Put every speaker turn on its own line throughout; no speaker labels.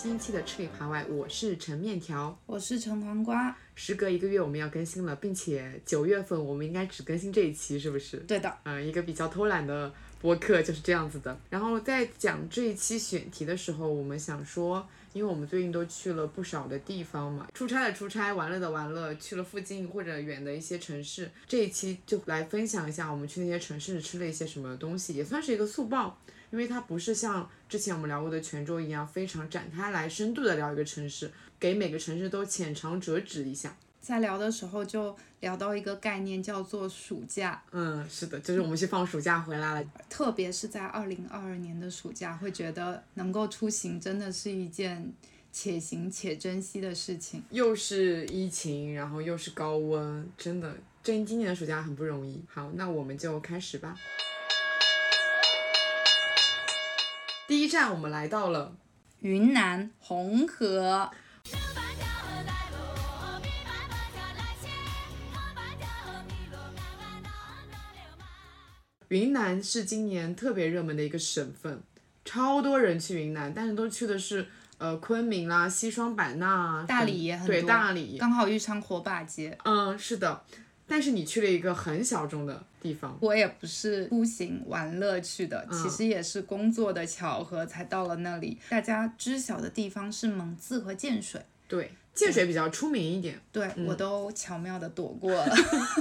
新一期的吃里扒外，我是陈面条。
我是陈黄瓜，
时隔一个月我们要更新了，并且九月份我们应该只更新这一期，是不是？
对的，
嗯，一个比较偷懒的播客就是这样子的。然后在讲这一期选题的时候，我们想说，因为我们最近都去了不少的地方嘛，出差的出差，玩乐的玩乐，去了附近或者远的一些城市。这一期就来分享一下我们去那些城市吃了一些什么东西，也算是一个速报。因为它不是像之前我们聊过的泉州一样非常展开来深度的聊一个城市，给每个城市都浅尝辄止一下。
在聊的时候就聊到一个概念叫做暑假，
嗯，是的，就是我们去放暑假回来了，
特别是在二零二二年的暑假，会觉得能够出行真的是一件且行且珍惜的事情。
又是疫情，然后又是高温，真的，这今年的暑假很不容易。好，那我们就开始吧。第一站，我们来到了
云南红河。
云南是今年特别热门的一个省份，超多人去云南，但是都去的是呃昆明啦、西双版纳、
大理也很多，
对大理
刚好遇上火把节。
嗯，是的。但是你去了一个很小众的地方，
我也不是出行玩乐去的，
嗯
其实也是工作的巧合才到了那里。大家知晓的地方是蒙自和建水，
对，建水比较出名一点。
对、
嗯
我都巧妙的躲过了，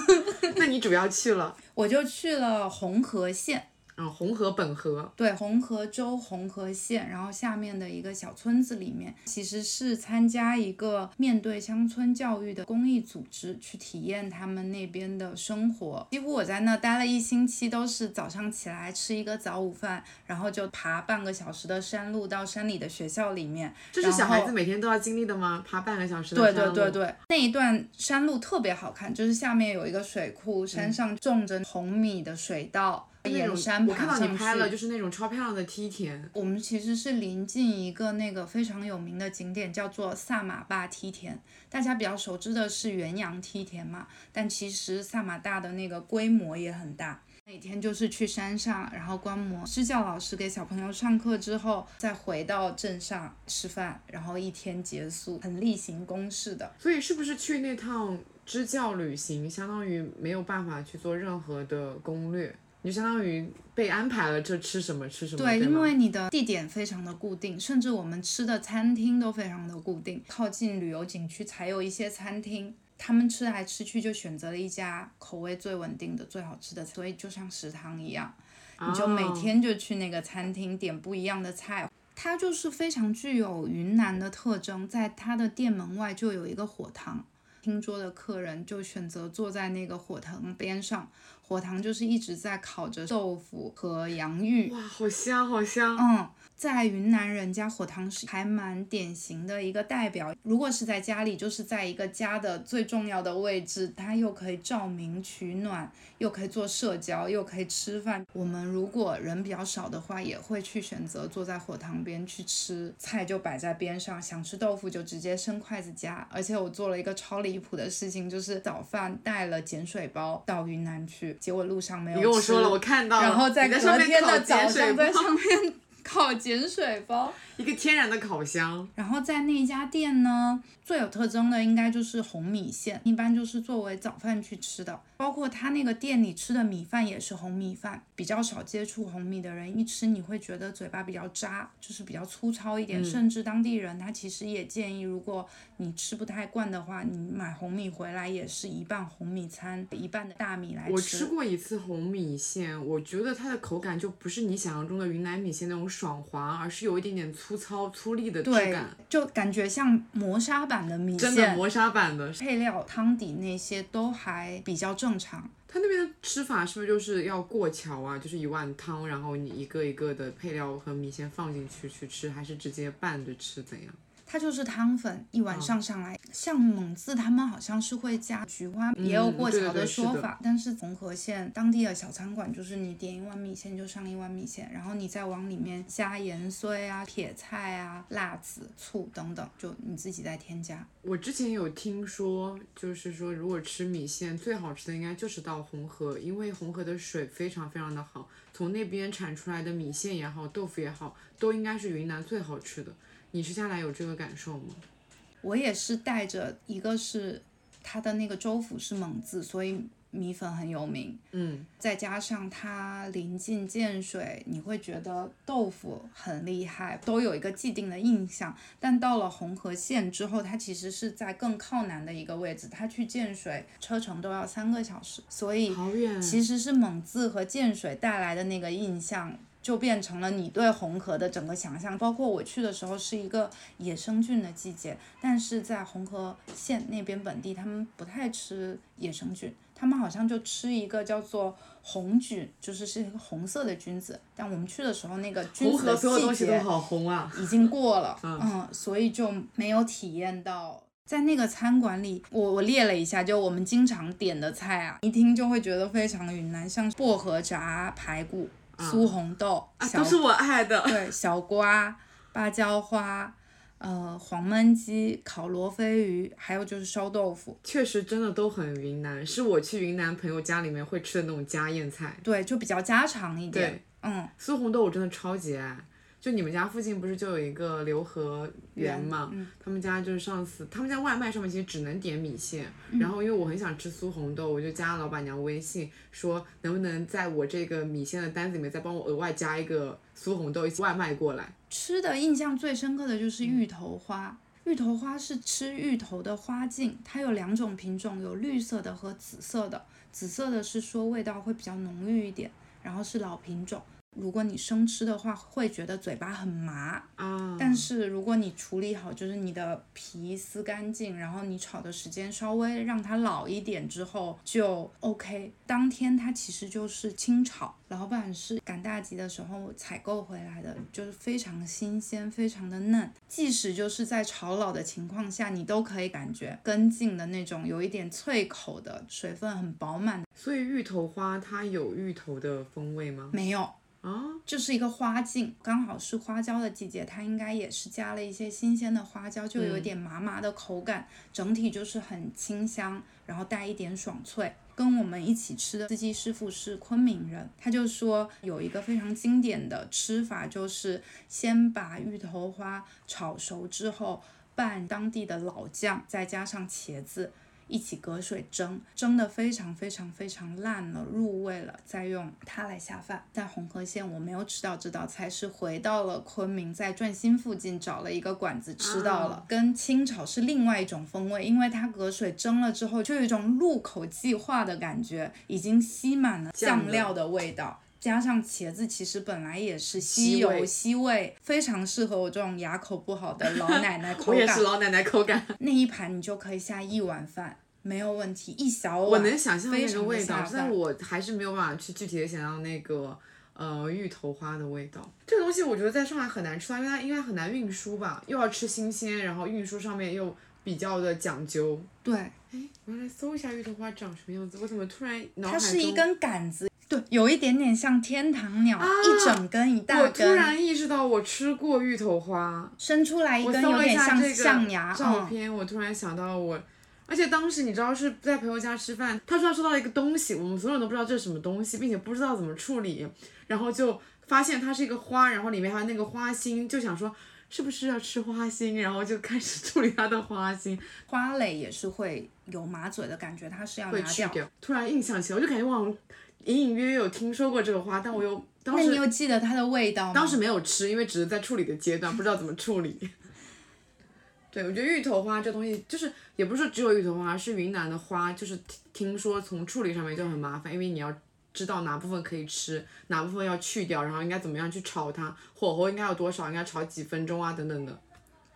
那你主要去了，
我就去了红河县。
嗯，红河本河，
对，红河州红河县，然后下面的一个小村子里面，其实是参加一个面对乡村教育的公益组织，去体验他们那边的生活。几乎我在那待了一星期，都是早上起来吃一个早午饭，然后就爬半个小时的山路到山里的学校里面。
这是小孩子每天都要经历的吗？爬半个小时的
对
山路
对对对，那一段山路特别好看，就是下面有一个水库，山上种着红米的水稻，
那种
沿山
我看到。你拍了，就是那种超漂亮的梯田，
我们其实是临近一个那个非常有名的景点，叫做萨马坝梯田。大家比较熟知的是元阳梯田嘛，但其实萨马大的那个规模也很大。每天就是去山上，然后观摩支教老师给小朋友上课之后，再回到镇上吃饭，然后一天结束，很例行公事的。
所以是不是去那趟支教旅行，相当于没有办法去做任何的攻略，你就相当于被安排了这吃什么吃什么，
对，
对
因为你的地点非常的固定，甚至我们吃的餐厅都非常的固定，靠近旅游景区才有一些餐厅。他们吃来吃去就选择了一家口味最稳定的、最好吃的，所以就像食堂一样，你就每
哦
天就去那个餐厅点不一样的菜。它就是非常具有云南的特征，在它的店门外就有一个火塘，听桌的客人就选择坐在那个火塘边上，火塘就是一直在烤着豆腐和洋芋。
哇，好香好香，
嗯，在云南人家火塘是还蛮典型的一个代表。如果是在家里，就是在一个家的最重要的位置，它又可以照明取暖，又可以做社交，又可以吃饭。我们如果人比较少的话，也会去选择坐在火塘边去吃，菜就摆在边上，想吃豆腐就直接伸筷子夹。而且我做了一个超离谱的事情，就是早饭带了碱水包到云南去，结果路上没有吃
你跟我说了，我看到了，
然后在隔天的早上在上面烤碱水包。
一个天然的烤箱，
然后在那家店呢，最有特征的应该就是红米线，一般就是作为早饭去吃的。包括他那个店里吃的米饭也是红米饭，比较少接触红米的人一吃你会觉得嘴巴比较渣，就是比较粗糙一点。
嗯
甚至当地人他其实也建议，如果你吃不太惯的话，你买红米回来也是一半红米餐，一半的大米来吃。
我吃过一次红米线，我觉得它的口感就不是你想象中的云南米线那种爽滑，而是有一点点粗糙粗粝的质
对
感，，
就感觉像磨砂版的米线，
真的磨砂版的。
配料、汤底那些都还比较正常。
它那边的吃法是不是就是要过桥啊？就是一碗汤，然后你一个一个的配料和米线放进去去吃，还是直接拌着吃？怎样？
它就是汤粉，一碗上上来。像蒙自他们好像是会加菊花，
嗯
也有过桥
对对对
说法。但是红河县当地的小餐馆，就是你点一碗米线就上一碗米线，然后你再往里面加盐碎啊、撇菜啊、辣子、醋等等，就你自己再添加。
我之前有听说，就是说如果吃米线，最好吃的应该就是到红河，因为红河的水非常非常的好，从那边产出来的米线也好，豆腐也好，都应该是云南最好吃的。你是下来有这个感受吗？
我也是带着一个是它的那个州府是蒙自，所以米粉很有名。
嗯，
再加上它临近建水，你会觉得豆腐很厉害，都有一个既定的印象。但到了红河县之后，它其实是在更靠南的一个位置，它去建水车程都要三个小时，所以。其实是蒙自和建水带来的那个印象。就变成了你对红河的整个想象，包括我去的时候是一个野生菌的季节，但是在红河县那边本地他们不太吃野生菌，他们好像就吃一个叫做红菌，就是是一个红色的菌子。但我们去的时候，那个菌
红
子
所有东
季节
西都好红啊！
已经过了，
嗯
嗯，所以就没有体验到。在那个餐馆里，我我列了一下，就我们经常点的菜啊，一听就会觉得非常云南，像薄荷炸排骨、酥红豆、
啊，都是我爱的。
对小瓜、芭蕉花，呃，黄焖鸡、烤罗非鱼，还有就是烧豆腐，
确实真的都很云南，是我去云南朋友家里面会吃的那种家宴菜。
对，就比较家常一点
对。
嗯，
酥红豆我真的超级爱。就你们家附近不是就有一个刘和园嘛？
嗯
他们家就是上次他们家外卖上面其实只能点米线，
嗯
然后因为我很想吃酥红豆，我就加了老板娘微信说能不能在我这个米线的单子里面再帮我额外加一个酥红豆一起外卖过来。
吃的印象最深刻的就是芋头花。芋头花是吃芋头的花茎，它有两种品种，有绿色的和紫色的。紫色的是说味道会比较浓郁一点，然后是老品种。如果你生吃的话，会觉得嘴巴很麻。
啊，
但是如果你处理好，就是你的皮撕干净，然后你炒的时间稍微让它老一点之后就 OK。当天它其实就是清炒，老板是赶大集的时候采购回来的，就是非常新鲜，非常的嫩。即使就是在炒老的情况下，你都可以感觉根茎的那种有一点脆口的，水分很饱满。
所以芋头花它有芋头的风味吗？
没有，
啊，
就是一个花茎，刚好是花椒的季节，它应该也是加了一些新鲜的花椒，就有一点麻麻的口感，整体就是很清香，然后带一点爽脆。跟我们一起吃的司机师傅是昆明人，他就说有一个非常经典的吃法，就是先把芋头花炒熟之后拌当地的老酱，再加上茄子。一起隔水蒸，蒸的非常非常非常烂了，入味了，再用它来下饭。在红河县我没有吃到这道菜，是回到了昆明，在转心附近找了一个馆子吃到了，
啊
跟清炒是另外一种风味，因为它隔水蒸了之后，就有一种入口即化的感觉，已经吸满了
酱
料的味道。加上茄子，其实本来也是吸油
吸味，
非常适合我这种牙口不好的老奶奶口
我也
感。
是老奶奶口感，
那一盘你就可以下一碗饭，没有问题，一小碗。
我能想象那个味道，但我还是没有办法去具体的想象那个呃芋头花的味道。这个东西我觉得在上海很难吃到，因为它应该很难运输吧，又要吃新鲜，然后运输上面又比较的讲究。
对，
我要来搜一下芋头花长什么样子，我怎么突然脑海中
它是一根杆子，对，有一点点像天堂鸟，一整根一大根
我突，然意识到我吃过芋头花，
伸出来一根，有点像象牙。嗯，
照片，我突然想到我，而且当时你知道是在朋友家吃饭，他说他收到了一个东西，我们所有人都不知道这是什么东西，并且不知道怎么处理，然后就发现它是一个花，然后里面还有那个花心，就想说是不是要吃花心，然后就开始处理它的花心，
花蕾也是会有麻嘴的感觉，它是要拿掉。
突然印象起来，我就感觉我好像隐隐约约有听说过这个花，但我又当时
那你有记得它的味道吗？
当时没有吃，因为只是在处理的阶段，不知道怎么处理。对，我觉得芋头花这东西，就是也不是说只有芋头花，是云南的花，就是听听说从处理上面就很麻烦，因为你要知道哪部分可以吃，哪部分要去掉，然后应该怎么样去炒它，火候应该有多少，应该炒几分钟啊，等等的，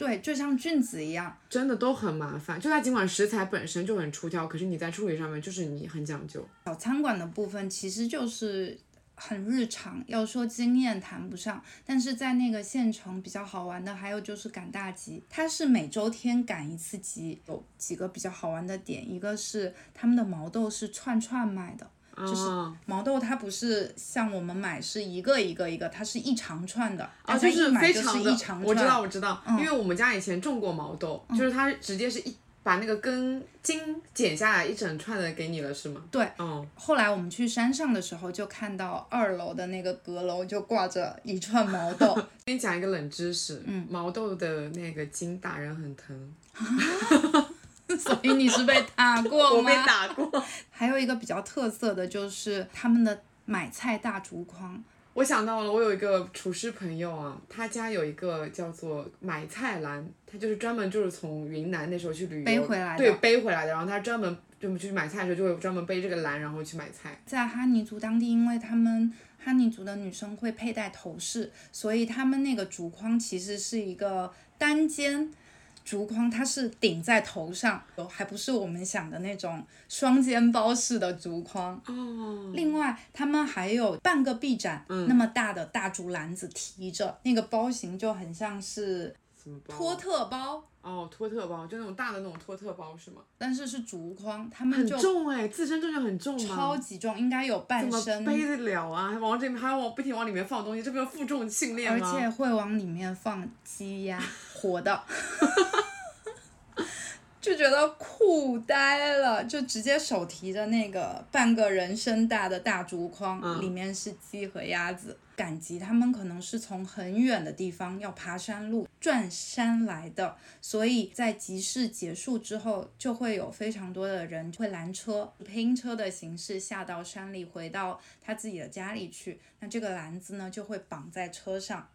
对，就像菌子一样。
真的都很麻烦。就它尽管食材本身就很出挑，可是你在处理上面就是你很讲究。
小餐馆的部分其实就是很日常，要说经验谈不上，但是在那个县城比较好玩的还有就是赶大集，它是每周天赶一次集，有几个比较好玩的点，一个是他们的毛豆是串串卖的，就是
啊
毛豆它不是像我们买是一个一个一个，它是一长串的，
啊，就是非常的
一长，串。嗯
我知道我知道，因为我们家以前种过毛豆，就是它直接是一把那个根茎剪下来一整串的给你了，是吗？
对，
嗯，
后来我们去山上的时候，就看到二楼的那个阁楼就挂着一串毛豆，
给你讲一个冷知识，嗯，毛豆的那个茎打人很疼，
所以你是被打过
我
吗？
被打过。
还有一个比较特色的就是他们的买菜大竹筐，
我想到了，我有一个厨师朋友啊，他家有一个叫做买菜篮，他就是专门就是从云南那时候去旅游
背回来的
对，背回来的。然后他专门就去买菜的时候就会专门背这个篮，然后去买菜。
在哈尼族当地，因为他们哈尼族的女生会佩戴头饰，所以他们那个竹筐其实是一个单肩竹筐，它是顶在头上，还不是我们想的那种双肩包式的竹筐。
哦，
另外，他们还有半个臂展、那么大的大竹篮子提着，那个包型就很像是
什么包？
托特包，
哦，托特包，就那种大的那种托特包是吗？
但是是竹筐，他们
很
就
重哎，自身重量很重吗？
超级重，应该有
怎么
半身，
背得了啊？还往这边还要往不停往里面放东西，这不是负重训练
而
吗？
且会往里面放鸡鸭，活的。就觉得酷呆了，就直接手提着那个半个人身大的大竹筐，
嗯
里面是鸡和鸭子。赶集他们可能是从很远的地方要爬山路转山来的，所以在集市结束之后，就会有非常多的人会拦车，拼车的形式下到山里，回到他自己的家里去。那这个篮子呢，就会绑在车上。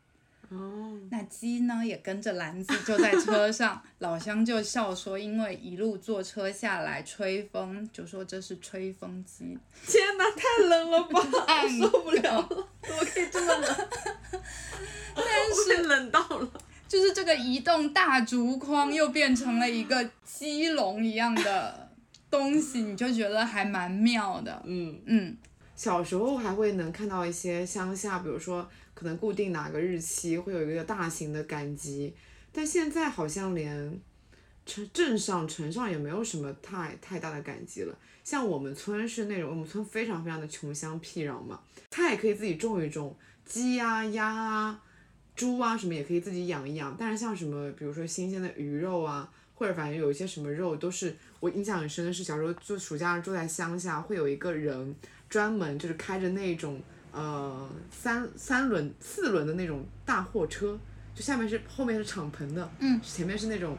哦，
那鸡呢也跟着篮子就在车上，老乡就笑说，因为一路坐车下来吹风，就说这是吹风机。
天哪，太冷了吧，
太
受不了了，怎么可以这么冷？但是冷到了。
就是这个移动大竹筐又变成了一个鸡笼一样的东西，你就觉得还蛮妙的。
嗯，
嗯，
小时候还会能看到一些乡下，比如说可能固定哪个日期会有一个大型的赶集，但现在好像连城镇上城上也没有什么太太大的赶集了。像我们村是那种我们村非常非常的穷乡僻壤嘛，他也可以自己种一种鸡呀、鸭啊、猪啊什么也可以自己养一养，但是像什么比如说新鲜的鱼肉啊。或者反正有一些什么肉都是我印象很深的是小时候就暑假住在乡下，会有一个人专门就是开着那种呃三三轮四轮的那种大货车，就下面是后面是敞篷的，
嗯，
前面是那种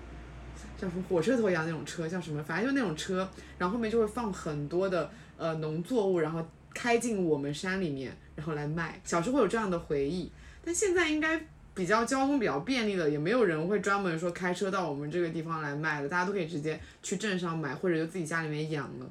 像什么火车头一样那种车，叫什么，反正就是那种车，然后后面就会放很多的呃农作物，然后开进我们山里面，然后来卖。小时候会有这样的回忆，但现在应该。比较交通比较便利了，也没有人会专门说开车到我们这个地方来卖的，大家都可以直接去镇上买，或者就自己家里面养了。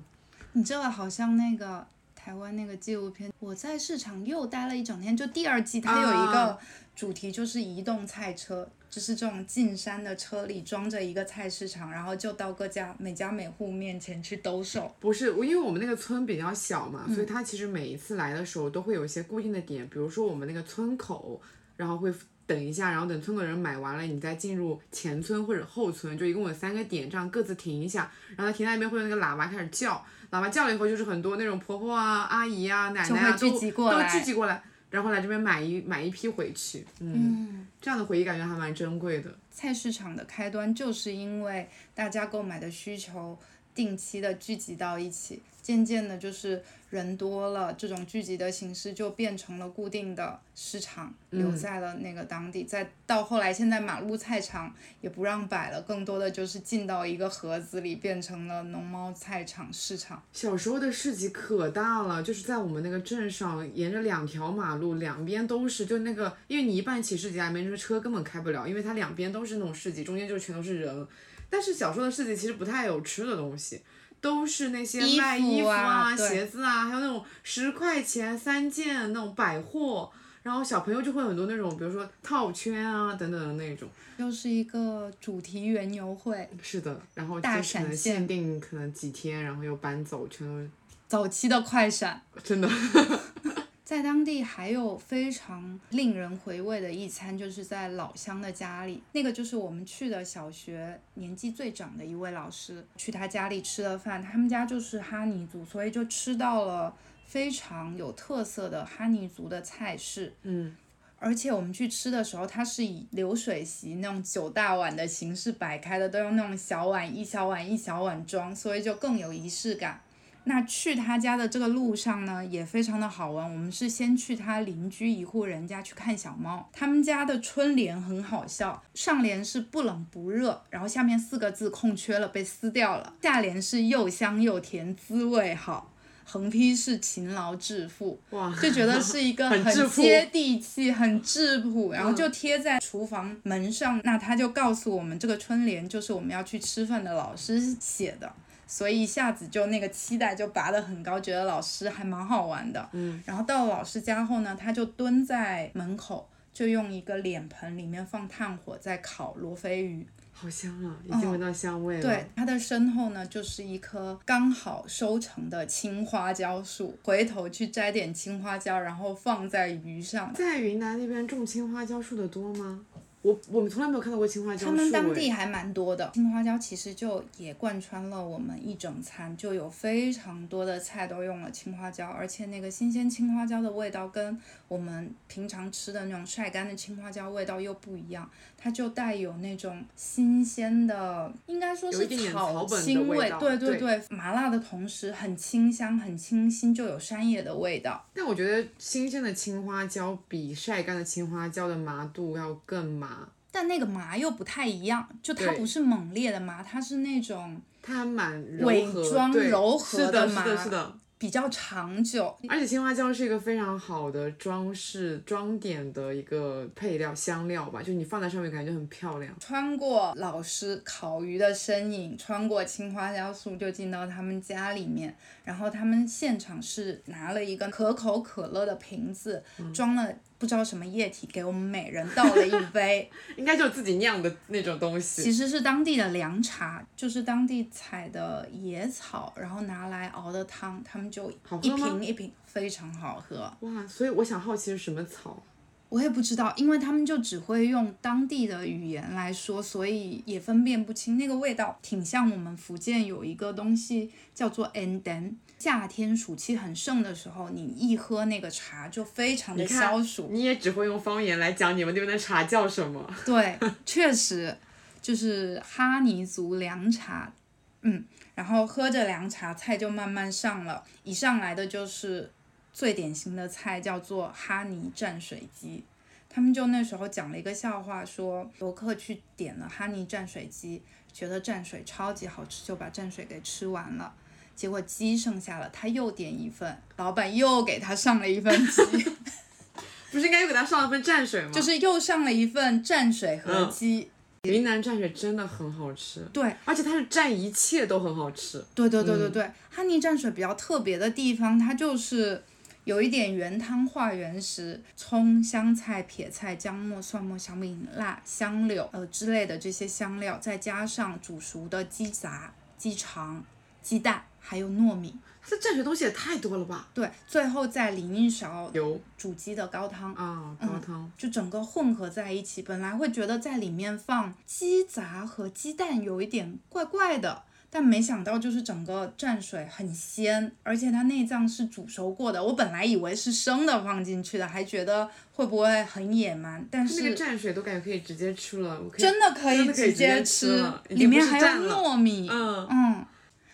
你这个好像那个台湾那个纪录片，我在市场又待了一整天，就第二季它有一个
啊
主题就是移动菜车。就是这种进山的车里装着一个菜市场，然后就到各家每家每户面前去兜售。
不是，因为我们那个村比较小嘛，所以它其实每一次来的时候都会有一些固定的点，比如说我们那个村口，然后会等一下，然后等村口的人买完了，你再进入前村或者后村，就一共有三个点，这样各自停一下，然后停在那边会有那个喇叭开始叫，喇叭叫了以后就是很多那种婆婆啊、阿姨啊、奶奶啊
聚
都都聚集过来，然后来这边买一买一批回去，嗯，这样的回忆感觉还蛮珍贵的。
菜市场的开端就是因为大家购买的需求定期的聚集到一起，渐渐的就是人多了，这种聚集的形式就变成了固定的市场，留在了那个当地。再到后来，现在马路菜场也不让摆了，更多的就是进到一个盒子里，变成了农贸菜场市场。
小时候的市集可大了，就是在我们那个镇上，沿着两条马路，两边都是，就那个，因为你一半骑市集还，没什么车根本开不了，因为它两边都是那种市集，中间就全都是人。但是小时候的市集其实不太有吃的东西，都是那些
衣服
卖衣服
啊
鞋子啊，还有那种十块钱三件那种百货，然后小朋友就会很多那种，比如说套圈啊等等的那种。
又是一个主题园游会，
是的，然后就
大
可能
闪现
限定可能几天，然后又搬走，全都
早期的快闪。
真的。
在当地还有非常令人回味的一餐，就是在老乡的家里，那个就是我们去的小学年纪最长的一位老师，去他家里吃的饭。他们家就是哈尼族，所以就吃到了非常有特色的哈尼族的菜式。
嗯，
而且我们去吃的时候，它是以流水席那种九大碗的形式摆开的，都用那种小碗一小碗一小碗装，所以就更有仪式感。那去他家的这个路上呢，也非常的好玩。我们是先去他邻居一户人家去看小猫，他们家的春联很好笑，上联是不冷不热，然后下面四个字空缺了，被撕掉了，下联是又香又甜，滋味好，横批是勤劳致富。
哇，
就觉得是一个
很
接地气、很质朴，然后就贴在厨房门上。那他就告诉我们，这个春联就是我们要去吃饭的老师写的，所以一下子就那个期待就拔得很高，觉得老师还蛮好玩的。
嗯，
然后到了老师家后呢，他就蹲在门口，就用一个脸盆里面放炭火在烤罗非鱼。
好香啊，已经闻到香味了。
对，他的身后呢，就是一棵刚好收成的青花椒树。回头去摘点青花椒，然后放在鱼上。
在云南那边种青花椒树的多吗？我我们从来没有看到过青花椒。
他们当
哎
地还蛮多的，青花椒其实就也贯穿了我们一整餐，就有非常多的菜都用了青花椒，而且那个新鲜青花椒的味道跟我们平常吃的那种晒干的青花椒味道又不一样，它就带有那种新鲜的，应该说是草
草本的
青
味道
对
对
对，麻辣的同时很清香、很清新，就有山野的味道。
但我觉得新鲜的青花椒比晒干的青花椒的麻度要更麻，
但那个麻又不太一样，就它不是猛烈的麻，它是那种
它还蛮柔
伪
和，
装柔和
是的，
麻
是的，是的。
比较长久。
而且青花椒是一个非常好的装饰装点的一个配料香料吧，就你放在上面感觉很漂亮。
穿过老师烤鱼的身影，穿过青花椒树，就进到他们家里面。然后他们现场是拿了一个可口可乐的瓶子，
嗯
装了不知道什么液体，给我们每人倒了一杯。
应该就是自己酿的那种东西。
其实是当地的凉茶，就是当地采的野草，然后拿来熬的汤，他们就一瓶一瓶，非常好喝。
哇，所以我想好奇是什么草？
我也不知道，因为他们就只会用当地的语言来说，所以也分辨不清那个味道，挺像我们福建有一个东西叫做 n d e n 夏天暑气很盛的时候，你一喝那个茶就非常的消暑。
你也只会用方言来讲你们那边的茶叫什么？
对，确实就是哈尼族凉茶，嗯，然后喝着凉茶，菜就慢慢上了，一上来的就是最典型的菜，叫做哈尼蘸水鸡。他们就那时候讲了一个笑话，说游客去点了哈尼蘸水鸡，觉得蘸水超级好吃，就把蘸水给吃完了。结果鸡剩下了，他又点一份，老板又给他上了一份鸡。
不是应该又给他上了份蘸水吗？
就是又上了一份蘸水和
嗯
鸡。
云南蘸水真的很好吃，
对，
而且它是蘸一切都很好吃。
对对对对
嗯
对，哈尼蘸水比较特别的地方，它就是有一点原汤化原食，葱、香菜、撇菜、姜末、蒜末、小米辣、香柳呃之类的这些香料，再加上煮熟的鸡杂、鸡肠、鸡蛋，还有糯米，
这蘸水东西也太多了吧？
对，最后再淋一勺
油
煮鸡的高汤。
啊，高汤。
就整个混合在一起，本来会觉得在里面放鸡杂和鸡蛋有一点怪怪的，但没想到就是整个蘸水很鲜，而且它内脏是煮熟过的。我本来以为是生的放进去的，还觉得会不会很野蛮，但是
那个蘸水都感觉可以直接吃了，我可以
真的可
以
直接
吃
里面还有糯米，
嗯，
嗯，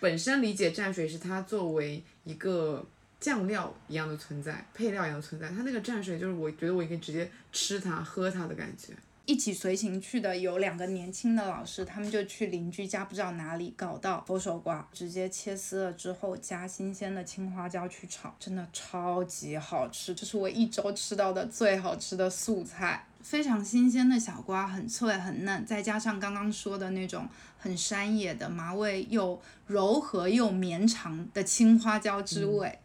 本身理解蘸水是它作为一个酱料一样的存在，配料一样的存在。它那个蘸水就是我觉得我可以直接吃它、喝它的感觉。
一起随行去的有两个年轻的老师，他们就去邻居家，不知道哪里搞到佛手瓜，直接切丝了之后加新鲜的青花椒去炒，真的超级好吃，这是我一周吃到的最好吃的素菜。非常新鲜的小瓜，很脆很嫩，再加上刚刚说的那种很山野的麻味又柔和又绵长的青花椒之味。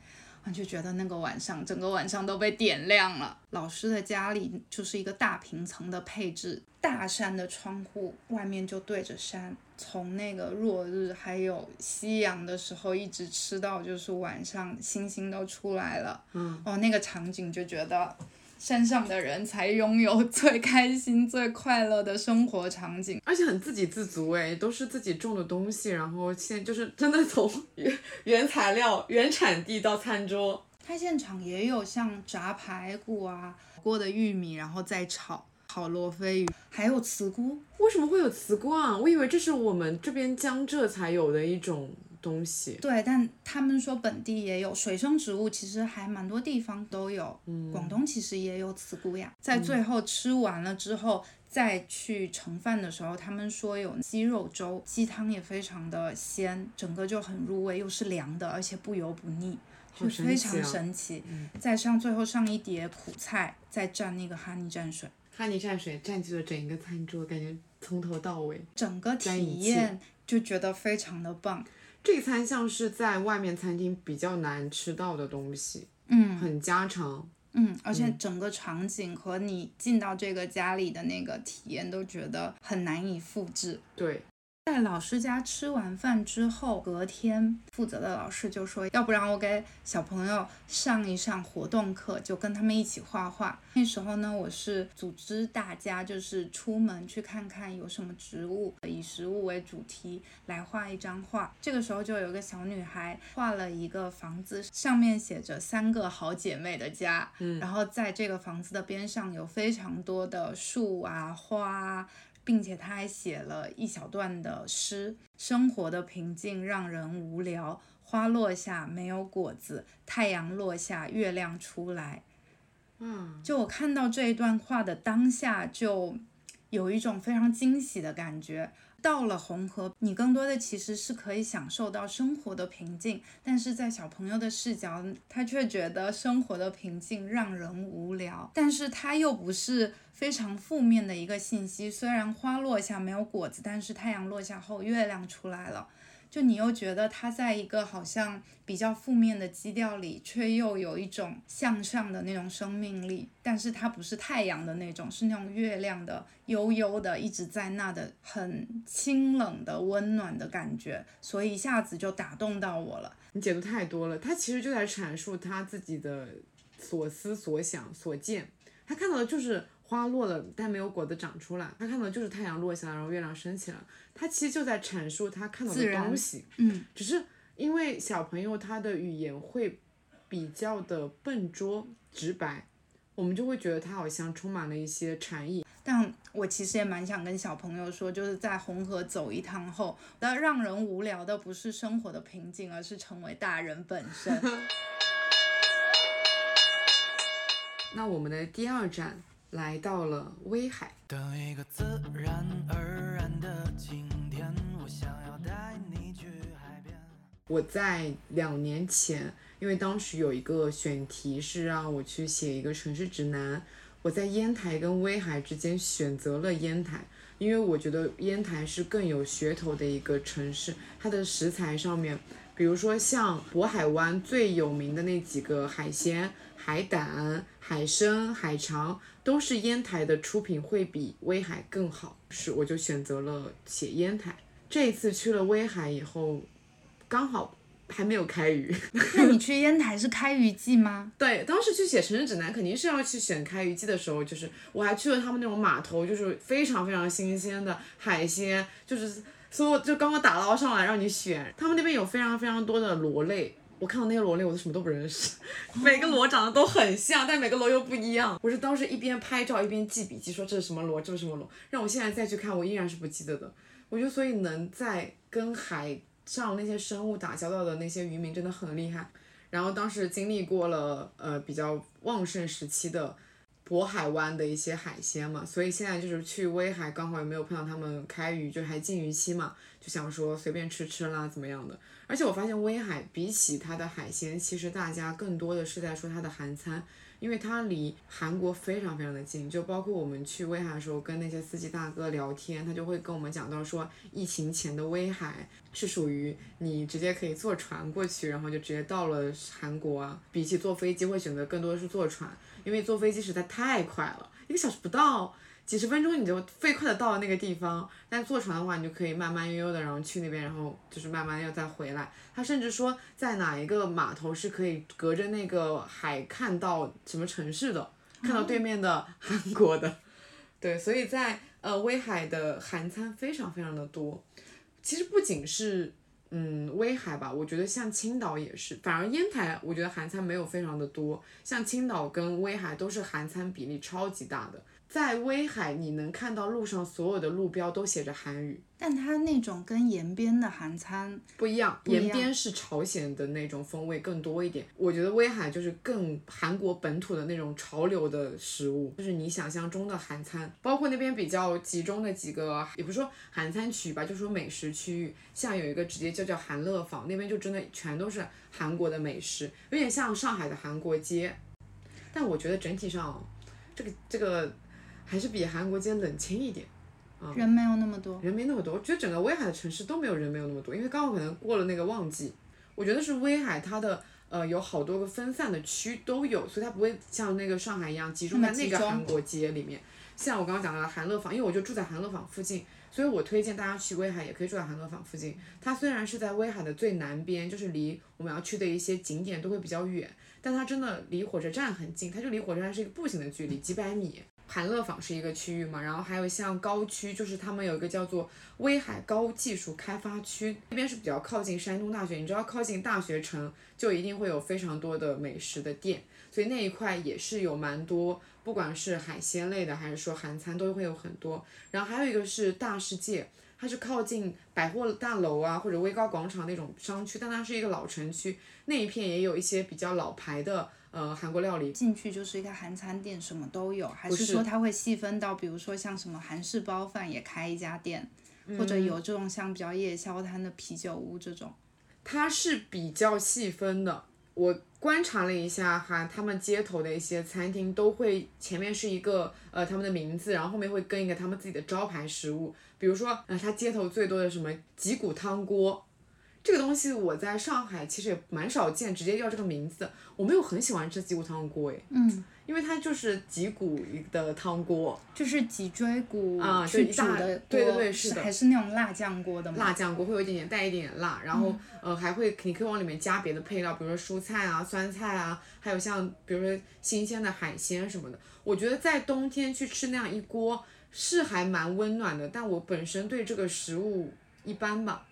就觉得那个晚上整个晚上都被点亮了。老师的家里就是一个大平层的配置，大山的窗户外面就对着山，从那个落日还有夕阳的时候一直吃到就是晚上星星都出来了。
嗯，
哦，那个场景就觉得。山上的人才拥有最开心、最快乐的生活场景，
而且很自给自足哎，都是自己种的东西，然后现就是真的从原原材料、原产地到餐桌。
它现场也有像炸排骨啊、过的玉米，然后再炒炒罗非鱼，还有茨菇。
为什么会有茨菇啊？我以为这是我们这边江浙才有的一种。东西
对，但他们说本地也有水生植物，其实还蛮多地方都有。
嗯，
广东其实也有茨菇呀。在最后吃完了之后，再去盛饭的时候，他们说有鸡肉粥，鸡汤也非常的鲜，整个就很入味，又是凉的，而且不油不腻，就非常神奇。嗯再上最后上一碟苦菜，再蘸那个哈尼蘸水，
哈尼蘸水占据了整一个餐桌，感觉从头到尾
整个体验就觉得非常的棒。
这餐像是在外面餐厅比较难吃到的东西，
嗯，
很家常，
嗯，而且整个场景和你进到这个家里的那个体验都觉得很难以复制，
对。
在老师家吃完饭之后，隔天负责的老师就说，要不然我给小朋友上一上活动课，就跟他们一起画画。那时候呢，我是组织大家就是出门去看看有什么植物，以食物为主题来画一张画。这个时候就有个小女孩画了一个房子，上面写着三个好姐妹的家，
嗯，
然后在这个房子的边上有非常多的树啊花。并且他还写了一小段的诗：生活的平静让人无聊，花落下没有果子，太阳落下月亮出来。
嗯，
就我看到这一段话的当下，就有一种非常惊喜的感觉。到了红河，你更多的其实是可以享受到生活的平静，但是在小朋友的视角，他却觉得生活的平静让人无聊，但是他又不是非常负面的一个信息。虽然花落下没有果子，但是太阳落下后月亮出来了。就你又觉得他在一个好像比较负面的基调里，却又有一种向上的那种生命力，但是它不是太阳的那种，是那种月亮的悠悠的一直在那的很清冷的温暖的感觉，所以一下子就打动到我了。
你解读太多了，他其实就在阐述他自己的所思所想所见，他看到的就是。花落了，但没有果子长出来。他看到就是太阳落下来，然后月亮升起来。他其实就在阐述他看到的东西。
嗯，
只是因为小朋友他的语言会比较的笨拙直白，我们就会觉得他好像充满了一些禅意。
但我其实也蛮想跟小朋友说，就是在红河走一趟后，那让人无聊的不是生活的平静，而是成为大人本身。
那我们的第二站。来到了威海。我在两年前，因为当时有一个选题是让我去写一个城市指南，我在烟台跟威海之间选择了烟台，因为我觉得烟台是更有噱头的一个城市，它的食材上面，比如说像渤海湾最有名的那几个海鲜。海胆、海参、海肠都是烟台的出品，会比威海更好。是，我就选择了写烟台。这一次去了威海以后，刚好还没有开渔。
那你去烟台是开渔季吗？
对，当时去写城市指南，肯定是要去选开渔季的时候。就是我还去了他们那种码头，就是非常非常新鲜的海鲜，就是所有就刚刚打捞上来让你选。他们那边有非常非常多的螺类。我看到那个螺类，我都什么都不认识，每个螺长得都很像，但每个螺又不一样。我是当时一边拍照一边记笔记，说这是什么螺，这是什么螺，让我现在再去看，我依然是不记得的。我觉得，所以能在跟海上那些生物打交道的那些渔民真的很厉害。然后当时经历过了呃比较旺盛时期的。渤海湾的一些海鲜嘛，所以现在就是去威海，刚好也没有碰到他们开渔，就还禁渔期嘛，就想说随便吃吃啦，怎么样的？而且我发现威海比起它的海鲜，其实大家更多的是在说它的韩餐，因为它离韩国非常非常的近，就包括我们去威海的时候，跟那些司机大哥聊天，他就会跟我们讲到说，疫情前的威海是属于你直接可以坐船过去，然后就直接到了韩国啊。比起坐飞机，会选择更多的是坐船，因为坐飞机实在太快了，一个小时不到。几十分钟你就飞快的到了那个地方，但坐船的话，你就可以慢慢悠悠的，然后去那边，然后就是慢慢要再回来。他甚至说，在哪一个码头是可以隔着那个海看到什么城市的，看到对面的韩国的。对，所以在呃威海的韩餐非常非常的多。其实不仅是嗯威海吧，我觉得像青岛也是，反而烟台我觉得韩餐没有非常的多，像青岛跟威海都是韩餐比例超级大的。在威海，你能看到路上所有的路标都写着韩语，
但它那种跟延边的韩餐
不一样。延边是朝鲜的那种风味更多一点，我觉得威海就是更韩国本土的那种潮流的食物，就是你想象中的韩餐。包括那边比较集中的几个，也不是说韩餐区吧，就说美食区域，像有一个直接就叫韩乐坊，那边就真的全都是韩国的美食，有点像上海的韩国街。但我觉得整体上，这个这个。还是比韩国街冷清一点，啊，
人没有那么多，
人没那么多。我觉得整个威海的城市都没有人没有那么多，因为刚好可能过了那个旺季。我觉得是威海它的呃有好多个分散的区都有，所以它不会像那个上海一样集中在那个韩国街里面。像我刚刚讲到的韩乐坊，因为我就住在韩乐坊附近，所以我推荐大家去威海也可以住在韩乐坊附近。它虽然是在威海的最南边，就是离我们要去的一些景点都会比较远，但它真的离火车站很近，它就离火车站是一个步行的距离，几百米。韩乐坊是一个区域嘛，然后还有像高区，就是他们有一个叫做威海高技术开发区，那边是比较靠近山东大学，你知道靠近大学城就一定会有非常多的美食的店，所以那一块也是有蛮多，不管是海鲜类的还是说韩餐都会有很多。然后还有一个是大世界，它是靠近百货大楼啊或者威高广场那种商区，但它是一个老城区，那一片也有一些比较老牌的。呃，韩国料理
进去就是一个韩餐店，什么都有，还是说它会细分到，比如说像什么韩式包饭也开一家店，或者有这种像比较夜宵摊的啤酒屋这种？
它是比较细分的。我观察了一下哈，他们街头的一些餐厅都会前面是一个呃他们的名字，然后后面会跟一个他们自己的招牌食物，比如说啊，它街头最多的什么脊骨汤锅。这个东西我在上海其实也蛮少见，直接叫这个名字。我没有很喜欢吃脊骨汤锅诶，
嗯，
因为它就是脊骨的汤锅，
就是脊椎骨
啊
去煮的，
对对对，是的，
还是那种辣酱锅的吗？
辣酱锅会有一点点带一点点辣，然后呃还会你可以往里面加别的配料，比如说蔬菜啊、酸菜啊，还有像比如说新鲜的海鲜什么的。我觉得在冬天去吃那样一锅是还蛮温暖的，但我本身对这个食物一般吧。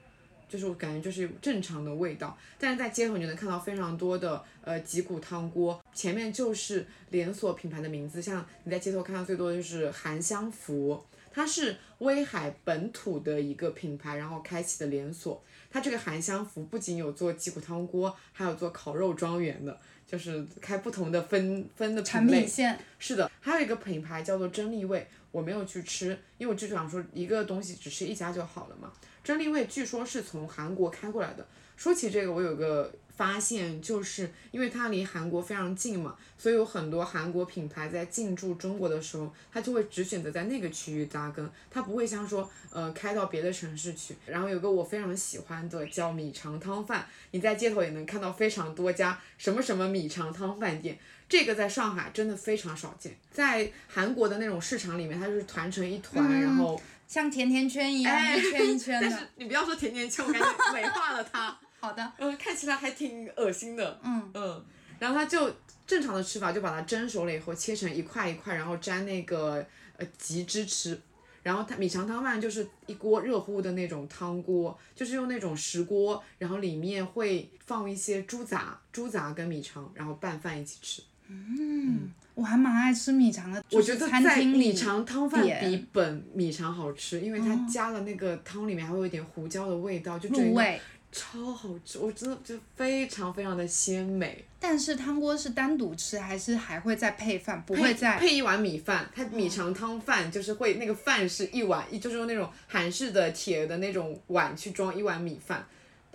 就是我感觉就是正常的味道，但是在街头你能看到非常多的呃脊骨汤锅，前面就是连锁品牌的名字，像你在街头看到最多的就是韩香福，它是威海本土的一个品牌，然后开启的连锁。它这个韩香福不仅有做脊骨汤锅，还有做烤肉庄园的，就是开不同的分分的
产品线。
是的，还有一个品牌叫做真力味，我没有去吃，因为我就想说一个东西只吃一家就好了嘛。真丽味据说是从韩国开过来的。说起这个，我有个发现，就是因为它离韩国非常近嘛，所以有很多韩国品牌在进驻中国的时候，它就会只选择在那个区域扎根，它不会像说呃开到别的城市去。然后有个我非常喜欢的叫米肠汤饭，你在街头也能看到非常多家什么什么米肠汤饭店，这个在上海真的非常少见。在韩国的那种市场里面，它就是团成一团，然后。
像甜甜圈一样一圈一圈
的，但是你不要说甜甜圈，我感觉美化了它。
好的。
嗯，看起来还挺恶心的。
嗯
嗯。然后它就正常的吃法，就把它蒸熟了以后切成一块一块，然后沾那个呃吉汁吃。然后它米肠汤饭就是一锅热乎乎的那种汤锅，就是用那种石锅，然后里面会放一些猪杂，猪杂跟米肠，然后拌饭一起吃。
嗯。我还蛮爱吃米肠的，
我觉得在米肠汤饭比本米肠好吃，因为它加了那个汤里面还会有一点胡椒的味道，就
入味，
超好吃，我真的就非常非常的鲜美。
但是汤锅是单独吃，还是还会再配饭？不会再
配一碗米饭，它米肠汤饭就是会那个饭是一碗，就是用那种韩式的铁的那种碗去装一碗米饭。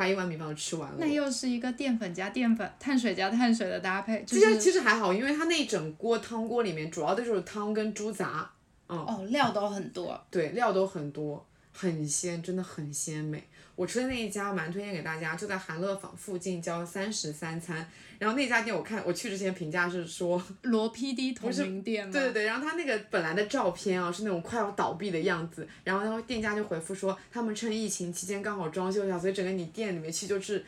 把一碗米饭都吃完了。
那又是一个淀粉加淀粉、碳水加碳水的搭配，就
其实
是
其实还好，因为它那一整锅汤锅里面主要的就是汤跟猪杂，
哦料都很多。
对，料都很多，很鲜，真的很鲜美。我吃的那一家蛮推荐给大家，就在韩乐坊附近，叫三十三餐。然后那家店我看我去之前评价是说，
罗 PD 同名店吗？
对对对，然后他那个本来的照片啊是那种快要倒闭的样子，然后然后店家就回复说他们趁疫情期间刚好装修一下，所以整个你店里面去就是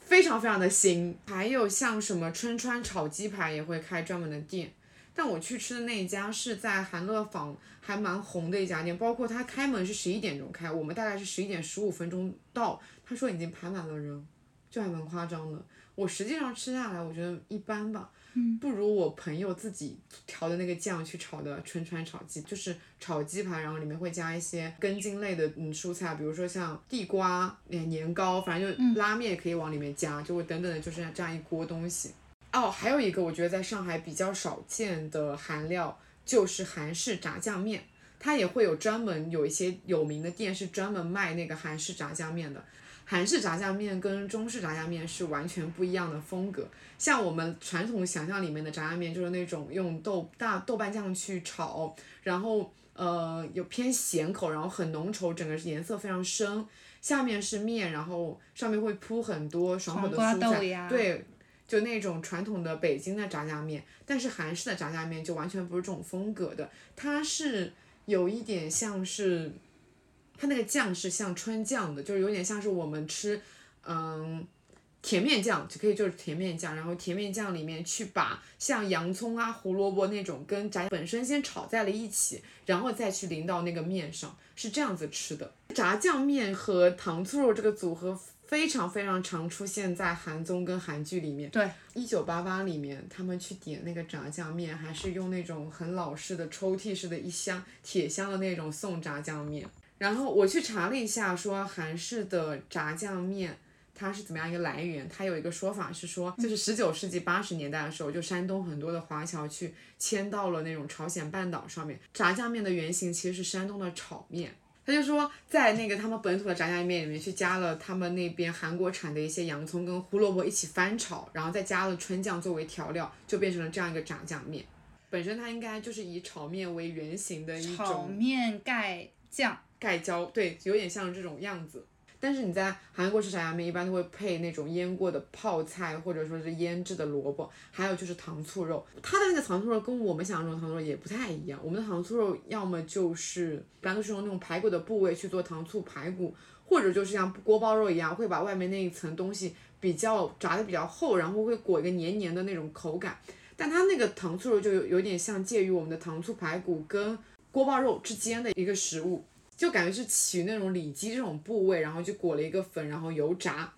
非常非常的新。还有像什么春川炒鸡排也会开专门的店，但我去吃的那一家是在韩乐坊还蛮红的一家店，包括它开门是十一点钟开，我们大概是十一点十五分钟到，他说已经排满了人，就还蛮夸张的。我实际上吃下来，我觉得一般吧，嗯，不如我朋友自己调的那个酱去炒的春川炒鸡，就是炒鸡排，然后里面会加一些根茎类的嗯蔬菜，比如说像地瓜、年年糕，反正就拉面也可以往里面加，就会等等的，就是这样一锅东西。哦，还有一个我觉得在上海比较少见的韩料就是韩式炸酱面，它也会有专门有一些有名的店是专门卖那个韩式炸酱面的。韩式炸酱面跟中式炸酱面是完全不一样的风格。像我们传统想象里面的炸酱面，就是那种用豆大豆瓣酱去炒，然后呃有偏咸口，然后很浓稠，整个颜色非常深。下面是面，然后上面会铺很多爽口的蔬菜，对，就那种传统的北京的炸酱面。但是韩式的炸酱面就完全不是这种风格的，它是有一点像是。它那个酱是像川酱的，就是有点像是我们吃，嗯，甜面酱就可以就是甜面酱，然后甜面酱里面去把像洋葱啊、胡萝卜那种跟炸本身先炒在了一起，然后再去淋到那个面上，是这样子吃的。炸酱面和糖醋肉这个组合非常非常常出现在韩综跟韩剧里面。
对，
一九八八里面他们去点那个炸酱面，还是用那种很老式的抽屉式的一箱铁箱的那种送炸酱面。然后我去查了一下，说韩式的炸酱面它是怎么样一个来源？它有一个说法是说，就是十九世纪八十年代的时候，就山东很多的华侨去迁到了那种朝鲜半岛上面，炸酱面的原型其实是山东的炒面。他就说，在那个他们本土的炸酱面里面去加了他们那边韩国产的一些洋葱跟胡萝卜一起翻炒，然后再加了春酱作为调料，就变成了这样一个炸酱面。本身它应该就是以炒面为原型的一种
炒
种
面盖酱，
盖浇，对，有点像这种样子。但是你在韩国吃炸酱面，一般都会配那种腌过的泡菜，或者说是腌制的萝卜，还有就是糖醋肉。它的那个糖醋肉跟我们想象中的糖醋肉也不太一样。我们的糖醋肉要么就是一般都是用那种排骨的部位去做糖醋排骨，或者就是像锅包肉一样，会把外面那一层东西比较炸的比较厚，然后会裹一个黏黏的那种口感。但它那个糖醋肉就有有点像介于我们的糖醋排骨跟锅包肉之间的一个食物。就感觉是起于那种里脊这种部位，然后就裹了一个粉，然后油炸。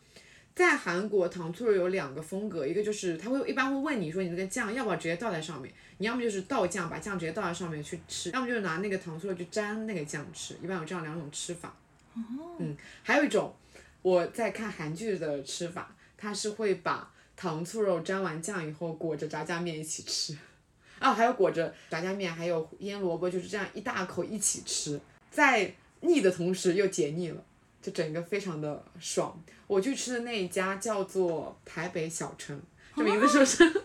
在韩国糖醋肉有两个风格，一个就是他会一般会问你说你那个酱要不要直接倒在上面，你要么就是倒酱把酱直接倒在上面去吃，要么就是拿那个糖醋肉去沾那个酱吃，一般有这样两种吃法。
哦，
嗯，还有一种我在看韩剧的吃法，他是会把糖醋肉沾完酱以后裹着炸酱面一起吃，啊，还有裹着炸酱面，还有腌萝卜，就是这样一大口一起吃。在腻的同时又解腻了，就整个非常的爽。我去吃的那一家叫做台北小城，这名字是不是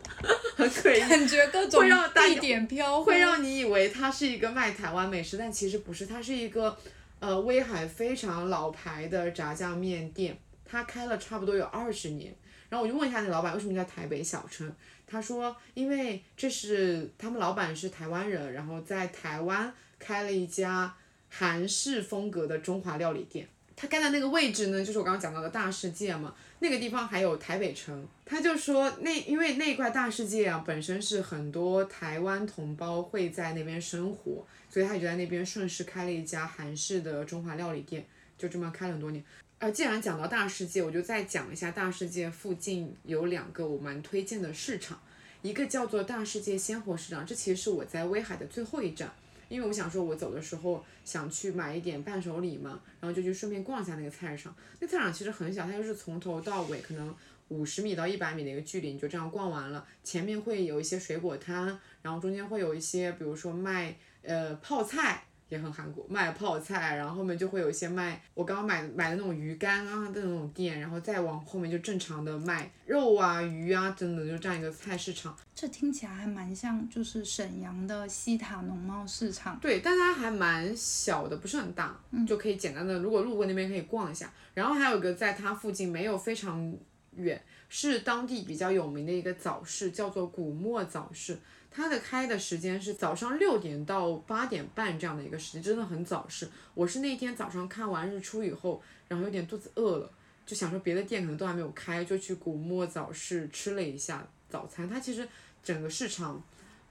很诡异？
感觉各种
会让大
地点飘，
会让你以为它是一个卖台湾美食，但其实不是，它是一个呃威海非常老牌的炸酱面店，它开了差不多有二十年。然后我就问一下那老板为什么叫台北小城，他说因为这是他们老板是台湾人，然后在台湾开了一家。韩式风格的中华料理店，它开在那个位置呢，就是我刚刚讲到的大世界嘛，那个地方还有台北城。他就说那因为那块大世界啊，本身是很多台湾同胞会在那边生活，所以他就在那边顺势开了一家韩式的中华料理店，就这么开了很多年。呃，既然讲到大世界，我就再讲一下大世界附近有两个我蛮推荐的市场，一个叫做大世界鲜活市场，这其实是我在威海的最后一站。因为我想说，我走的时候想去买一点伴手礼嘛，然后就去顺便逛一下那个菜市场。那菜场其实很小，它就是从头到尾可能五十米到一百米的一个距离，你就这样逛完了。前面会有一些水果摊，然后中间会有一些，比如说卖呃泡菜，也很韩国，卖泡菜，然后后面就会有一些卖我刚刚买买的那种鱼干啊的那种店，然后再往后面就正常的卖肉啊、鱼啊，等等就这样一个菜市场。
这听起来还蛮像，就是沈阳的西塔农贸市场。
对，但它还蛮小的，不是很大，就可以简单的，如果路过那边可以逛一下。然后还有一个在它附近没有非常远，是当地比较有名的一个早市，叫做古墨早市。它的开的时间是早上六点到八点半这样的一个时间，真的很早市。我是那天早上看完日出以后，然后有点肚子饿了，就想说别的店可能都还没有开，就去古墨早市吃了一下早餐。它其实整个市场，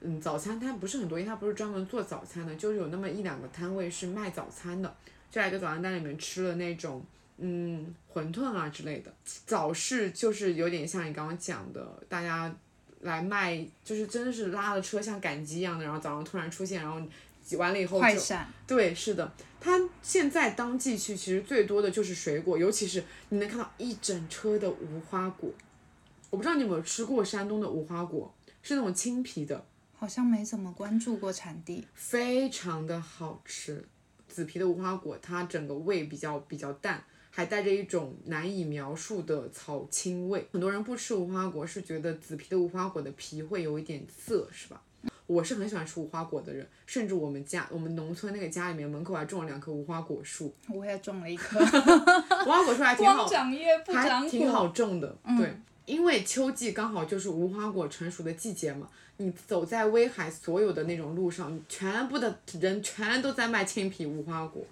嗯，早餐摊不是很多，因为它不是专门做早餐的，就是有那么一两个摊位是卖早餐的。就在一个早餐摊里面吃了那种，嗯，馄饨啊之类的。早市就是有点像你刚刚讲的，大家。来卖，就是真的是拉了车像赶集一样的，然后早上突然出现，然后挤完了以后就，对，是的，它现在当季去其实最多的就是水果，尤其是你能看到一整车的无花果，我不知道你有没有吃过山东的无花果，是那种青皮的，
好像没怎么关注过产地，
非常的好吃，紫皮的无花果它整个味比较比较淡。还带着一种难以描述的草青味。很多人不吃无花果，是觉得紫皮的无花果的皮会有一点涩，是吧？我是很喜欢吃无花果的人，甚至我们家我们农村那个家里面门口还种了两棵无花果树。
我也种了一棵，
无花果树还挺好，
长叶不长
还挺好种的。对，因为秋季刚好就是无花果成熟的季节嘛。你走在威海所有的那种路上，全部的人全都在卖青皮无花果，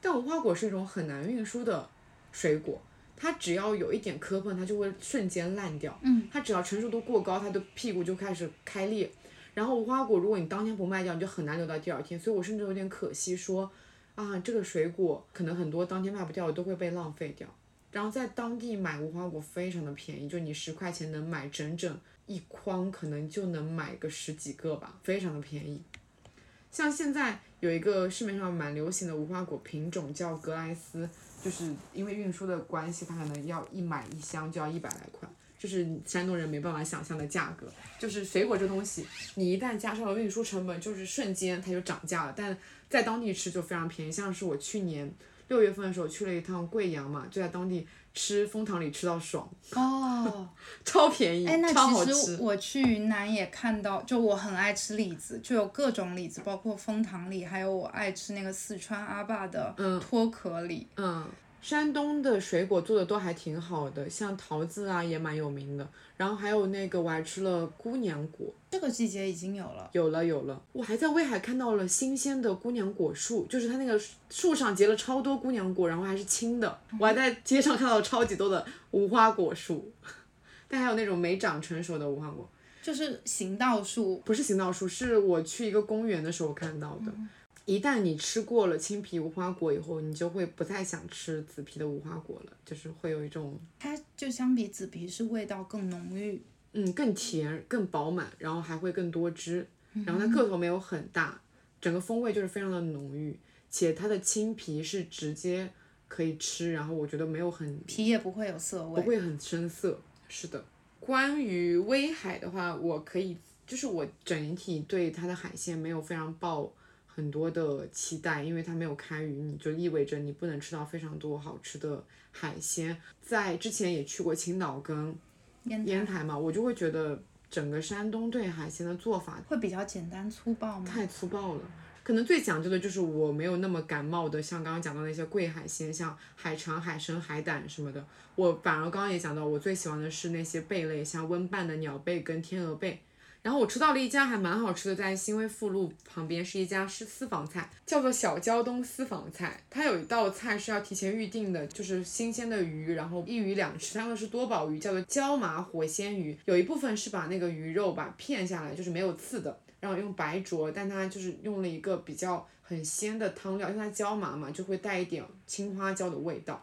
但无花果是一种很难运输的。水果，它只要有一点磕碰，它就会瞬间烂掉。
嗯，
它只要成熟度过高，它的屁股就开始开裂。然后无花果，如果你当天不卖掉，你就很难留到第二天。所以我甚至有点可惜，说啊，这个水果可能很多当天卖不掉的都会被浪费掉。然后在当地买无花果非常的便宜，就你十块钱能买整整一筐，可能就能买个十几个吧，非常的便宜。像现在有一个市面上蛮流行的无花果品种叫格莱斯。就是因为运输的关系，它可能要一买一箱就要一百来块，这是山东人没办法想象的价格。就是水果这东西，你一旦加上了运输成本，就是瞬间它就涨价了。但在当地吃就非常便宜，像是我去年六月份的时候去了一趟贵阳嘛，就在当地吃蜂糖李吃到爽。
哦，
超便宜，
哎，那
其实
我去云南也看到，就我很爱吃李子，就有各种李子，包括蜂糖李，还有我爱吃那个四川阿坝的脱壳李，
嗯。山东的水果做的都还挺好的，像桃子啊也蛮有名的，然后还有那个我还吃了姑娘果，
这个季节已经有了，
有了有了，我还在威海看到了新鲜的姑娘果树，就是它那个树上结了超多姑娘果，然后还是青的，我还在街上看到超级多的无花果树，但还有那种没长成熟的无花果，
就是行道树，
不是行道树，是我去一个公园的时候看到的。一旦你吃过了青皮无花果以后，你就会不再想吃紫皮的无花果了，就是会有一种，
它就相比紫皮是味道更浓郁，
嗯，更甜、更饱满，然后还会更多汁，然后它个头没有很大，整个风味就是非常的浓郁，且它的青皮是直接可以吃，然后我觉得没有很
皮也不会有涩味，
不会很深色，是的。关于威海的话，我可以就是我整体对它的海鲜没有非常抱。很多的期待，因为它没有开渔，你就意味着你不能吃到非常多好吃的海鲜。在之前也去过青岛跟烟台嘛，我就会觉得整个山东对海鲜的做法
会比较简单粗暴吗？
太粗暴了，可能最讲究的就是我没有那么感冒的，像刚刚讲到那些贵海鲜，像海肠、海参、海胆什么的。我反而刚刚也讲到，我最喜欢的是那些贝类，像温拌的鸟贝跟天鹅贝。然后我吃到了一家还蛮好吃的，在新威富路旁边是一家是私房菜，叫做小胶东私房菜。它有一道菜是要提前预定的，就是新鲜的鱼，然后一鱼两吃。它的是多宝鱼，叫做椒麻火鲜鱼。有一部分是把那个鱼肉把片下来，就是没有刺的，然后用白灼，但它就是用了一个比较很鲜的汤料，因为它椒麻嘛，就会带一点青花椒的味道。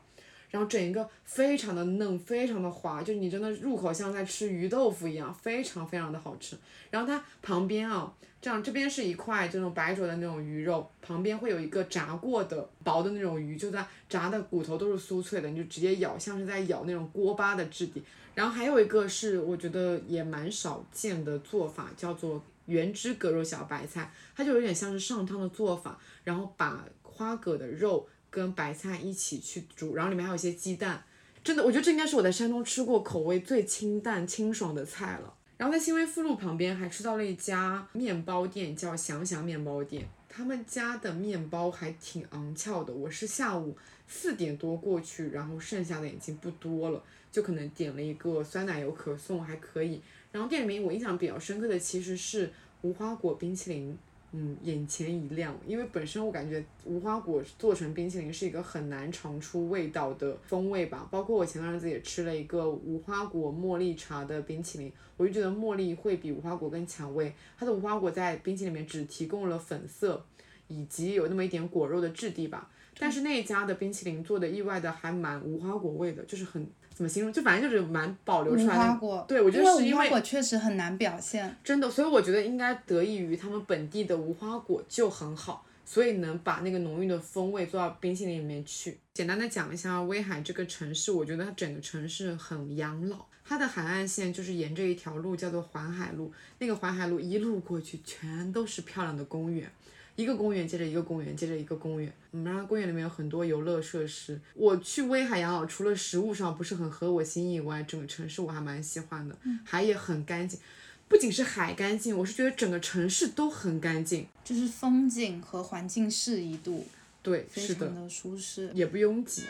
然后整一个非常的嫩，非常的滑，就你真的入口像在吃鱼豆腐一样，非常非常的好吃。然后它旁边啊，这样这边是一块这种白灼的那种鱼肉，旁边会有一个炸过的薄的那种鱼，就在炸的骨头都是酥脆的，你就直接咬，像是在咬那种锅巴的质地。然后还有一个是我觉得也蛮少见的做法，叫做原汁蛤肉小白菜，它就有点像是上汤的做法，然后把花蛤的肉跟白菜一起去煮，然后里面还有一些鸡蛋，真的，我觉得这应该是我在山东吃过口味最清淡清爽的菜了。然后在新威附路旁边还吃到了一家面包店，叫祥祥面包店。他们家的面包还挺昂翘的。我是下午四点多过去，然后剩下的已经不多了，就可能点了一个酸奶油可颂，还可以。然后店里面我印象比较深刻的其实是无花果冰淇淋。嗯，眼前一亮，因为本身我感觉无花果做成冰淇淋是一个很难尝出味道的风味吧。包括我前段日子也吃了一个无花果茉莉茶的冰淇淋，我就觉得茉莉会比无花果更强味。它的无花果在冰淇淋里面只提供了粉色，以及有那么一点果肉的质地吧。但是那一家的冰淇淋做的意外的还蛮无花果味的，就是很。怎么形容？就反正就是蛮保留出来的。对，我觉得是因
为无花果确实很难表现。
真的，所以我觉得应该得益于他们本地的无花果就很好，所以能把那个浓郁的风味做到冰淇淋里面去。简单的讲一下威海这个城市，我觉得它整个城市很养老。它的海岸线就是沿着一条路叫做环海路，那个环海路一路过去全都是漂亮的公园。一个公园接着一个公园，接着一个公园。嗯，然后公园里面有很多游乐设施。我去威海养老，除了食物上不是很合我心意以外，整个城市我还蛮喜欢的。海也很干净，不仅是海干净，我是觉得整个城市都很干净，
就是风景和环境适宜度，
对，非常
的，舒适，
也不拥挤。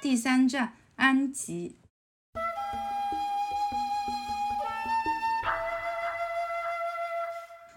第三站，安吉。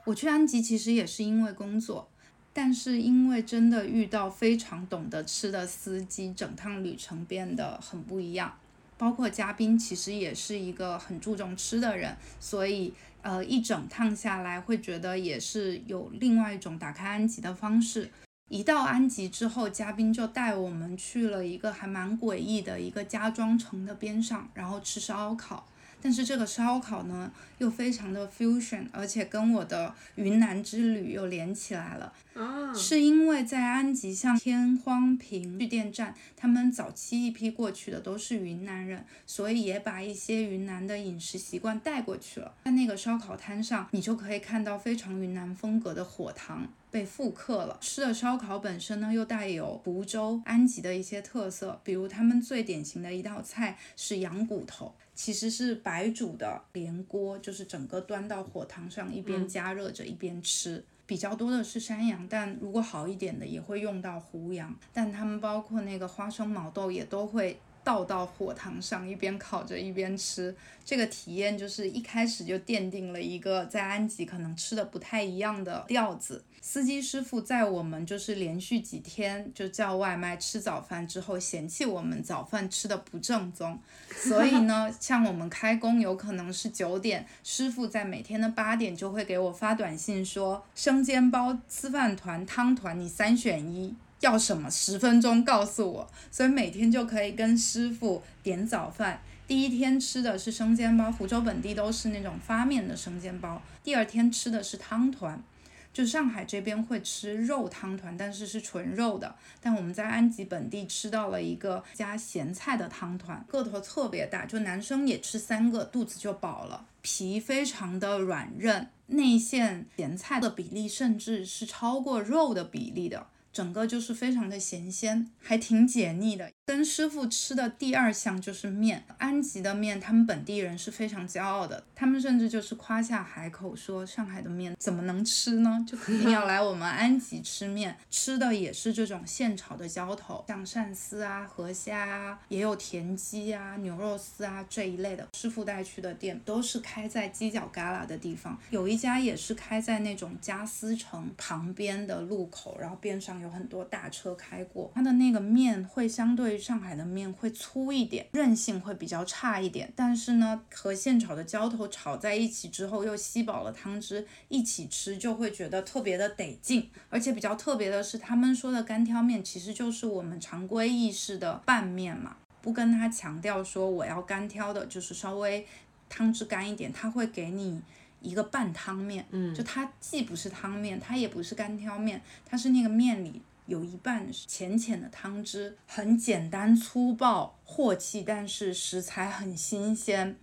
我去安吉其实也是因为工作，但是因为真的遇到非常懂得吃的司机，整趟旅程变得很不一样。包括嘉宾其实也是一个很注重吃的人，所以呃一整趟下来会觉得也是有另外一种打开安吉的方式。一到安吉之后，嘉宾就带我们去了一个还蛮诡异的一个家装城的边上，然后吃烧烤。但是这个烧烤呢，又非常的 fusion，而且跟我的云南之旅又连起来了。啊，是因为在安吉像天荒坪蓄电站，他们早期一批过去的都是云南人，所以也把一些云南的饮食习惯带过去了。在那个烧烤摊上，你就可以看到非常云南风格的火塘。被复刻了，吃的烧烤本身呢，又带有福州、安吉的一些特色，比如他们最典型的一道菜是羊骨头，其实是白煮的连锅，就是整个端到火塘上，一边加热着一边吃。比较多的是山羊，但如果好一点的也会用到胡羊，但他们包括那个花生毛豆也都会。倒到火塘上，一边烤着一边吃，这个体验就是一开始就奠定了一个在安吉可能吃的不太一样的调子。司机师傅在我们就是连续几天就叫外卖吃早饭之后，嫌弃我们早饭吃的不正宗，所以呢，像我们开工有可能是九点，师傅在每天的八点就会给我发短信说，生煎包、吃饭团、汤团，你三选一。要什么？十分钟告诉我，所以每天就可以跟师傅点早饭。第一天吃的是生煎包，湖州本地都是那种发面的生煎包。第二天吃的是汤团，就上海这边会吃肉汤团，但是是纯肉的。但我们在安吉本地吃到了一个加咸菜的汤团，个头特别大，就男生也吃三个，肚子就饱了。皮非常的软韧，内馅咸菜的比例甚至是超过肉的比例的。整个就是非常的咸鲜，还挺解腻的。跟师傅吃的第二项就是面，安吉的面，他们本地人是非常骄傲的，他们甚至就是夸下海口说上海的面怎么能吃呢？就肯定要来我们安吉吃面，吃的也是这种现炒的浇头，像鳝丝啊、河虾啊，也有田鸡啊、牛肉丝啊这一类的。师傅带去的店都是开在犄角旮旯的地方，有一家也是开在那种家私城旁边的路口，然后边上有很多大车开过，它的那个面会相对于。上海的面会粗一点，韧性会比较差一点，但是呢，和现炒的浇头炒在一起之后，又吸饱了汤汁，一起吃就会觉得特别的得劲。而且比较特别的是，他们说的干挑面其实就是我们常规意式的拌面嘛，不跟他强调说我要干挑的，就是稍微汤汁干一点，他会给你一个半汤面，嗯，就它既不是汤面，它也不是干挑面，它是那个面里。有一半是浅浅的汤汁，很简单粗暴、镬气，但是食材很新鲜。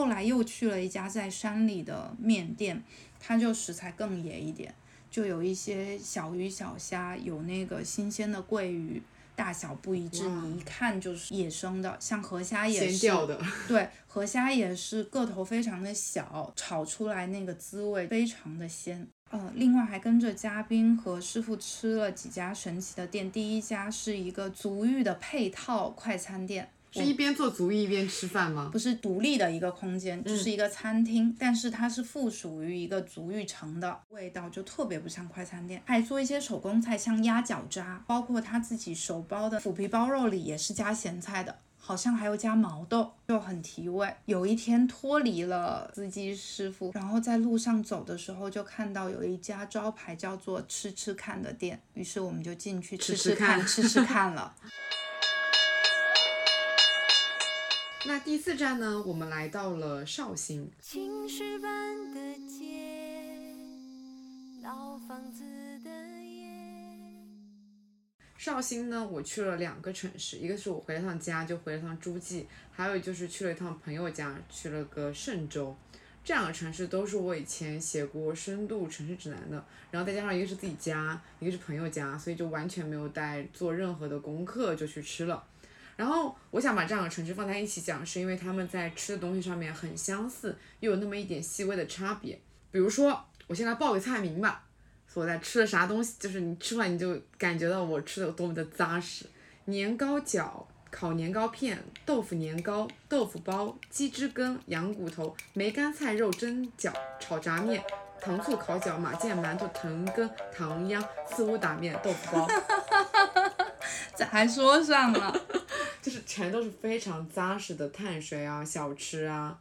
后来又去了一家在山里的面店，它就食材更野一点，就有一些小鱼小虾，有那个新鲜的桂鱼。大小不一致，你一看就是野生的，像河虾也是，的对，河虾也是个头非常的小，炒出来那个滋味非常的鲜。呃，另外还跟着嘉宾和师傅吃了几家神奇的店，第一家是一个足浴的配套快餐店。
是一边做足浴一边吃饭吗？
不是独立的一个空间，就是一个餐厅，但是它是附属于一个足浴城的，味道就特别不像快餐店。还做一些手工菜，像鸭脚渣，包括他自己手包的腐皮包肉里也是加咸菜的，好像还有加毛豆，就很提味。有一天脱离了司机师傅，然后在路上走的时候，就看到有一家招牌叫做“吃吃看”的店，于是我们就进去吃吃看，吃吃看了。
那第四站呢？我们来到了绍兴。绍兴呢，我去了两个城市，一个是我回了趟家，就回了趟诸暨，还有就是去了一趟朋友家，去了个嵊州。这两个城市都是我以前写过深度城市指南的，然后再加上一个是自己家，一个是朋友家，所以就完全没有带做任何的功课就去吃了。然后我想把这两个城市放在一起讲，是因为他们在吃的东西上面很相似，又有那么一点细微的差别。比如说，我先来报个菜名吧。我在吃的啥东西，就是你吃完你就感觉到我吃的有多么的扎实。年糕饺、烤年糕片、豆腐年糕、豆腐包、鸡汁羹、羊骨头、梅干菜肉蒸饺、炒炸面、糖醋烤饺、马腱馒头、藤羹、糖秧、四五打面、豆腐包。
咋还说上了？
就是全都是非常扎实的碳水啊，小吃啊。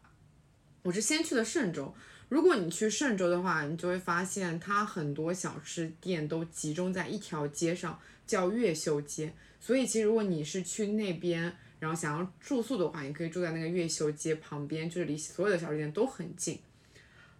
我是先去的嵊州，如果你去嵊州的话，你就会发现它很多小吃店都集中在一条街上，叫越秀街。所以其实如果你是去那边，然后想要住宿的话，你可以住在那个越秀街旁边，就是离所有的小吃店都很近。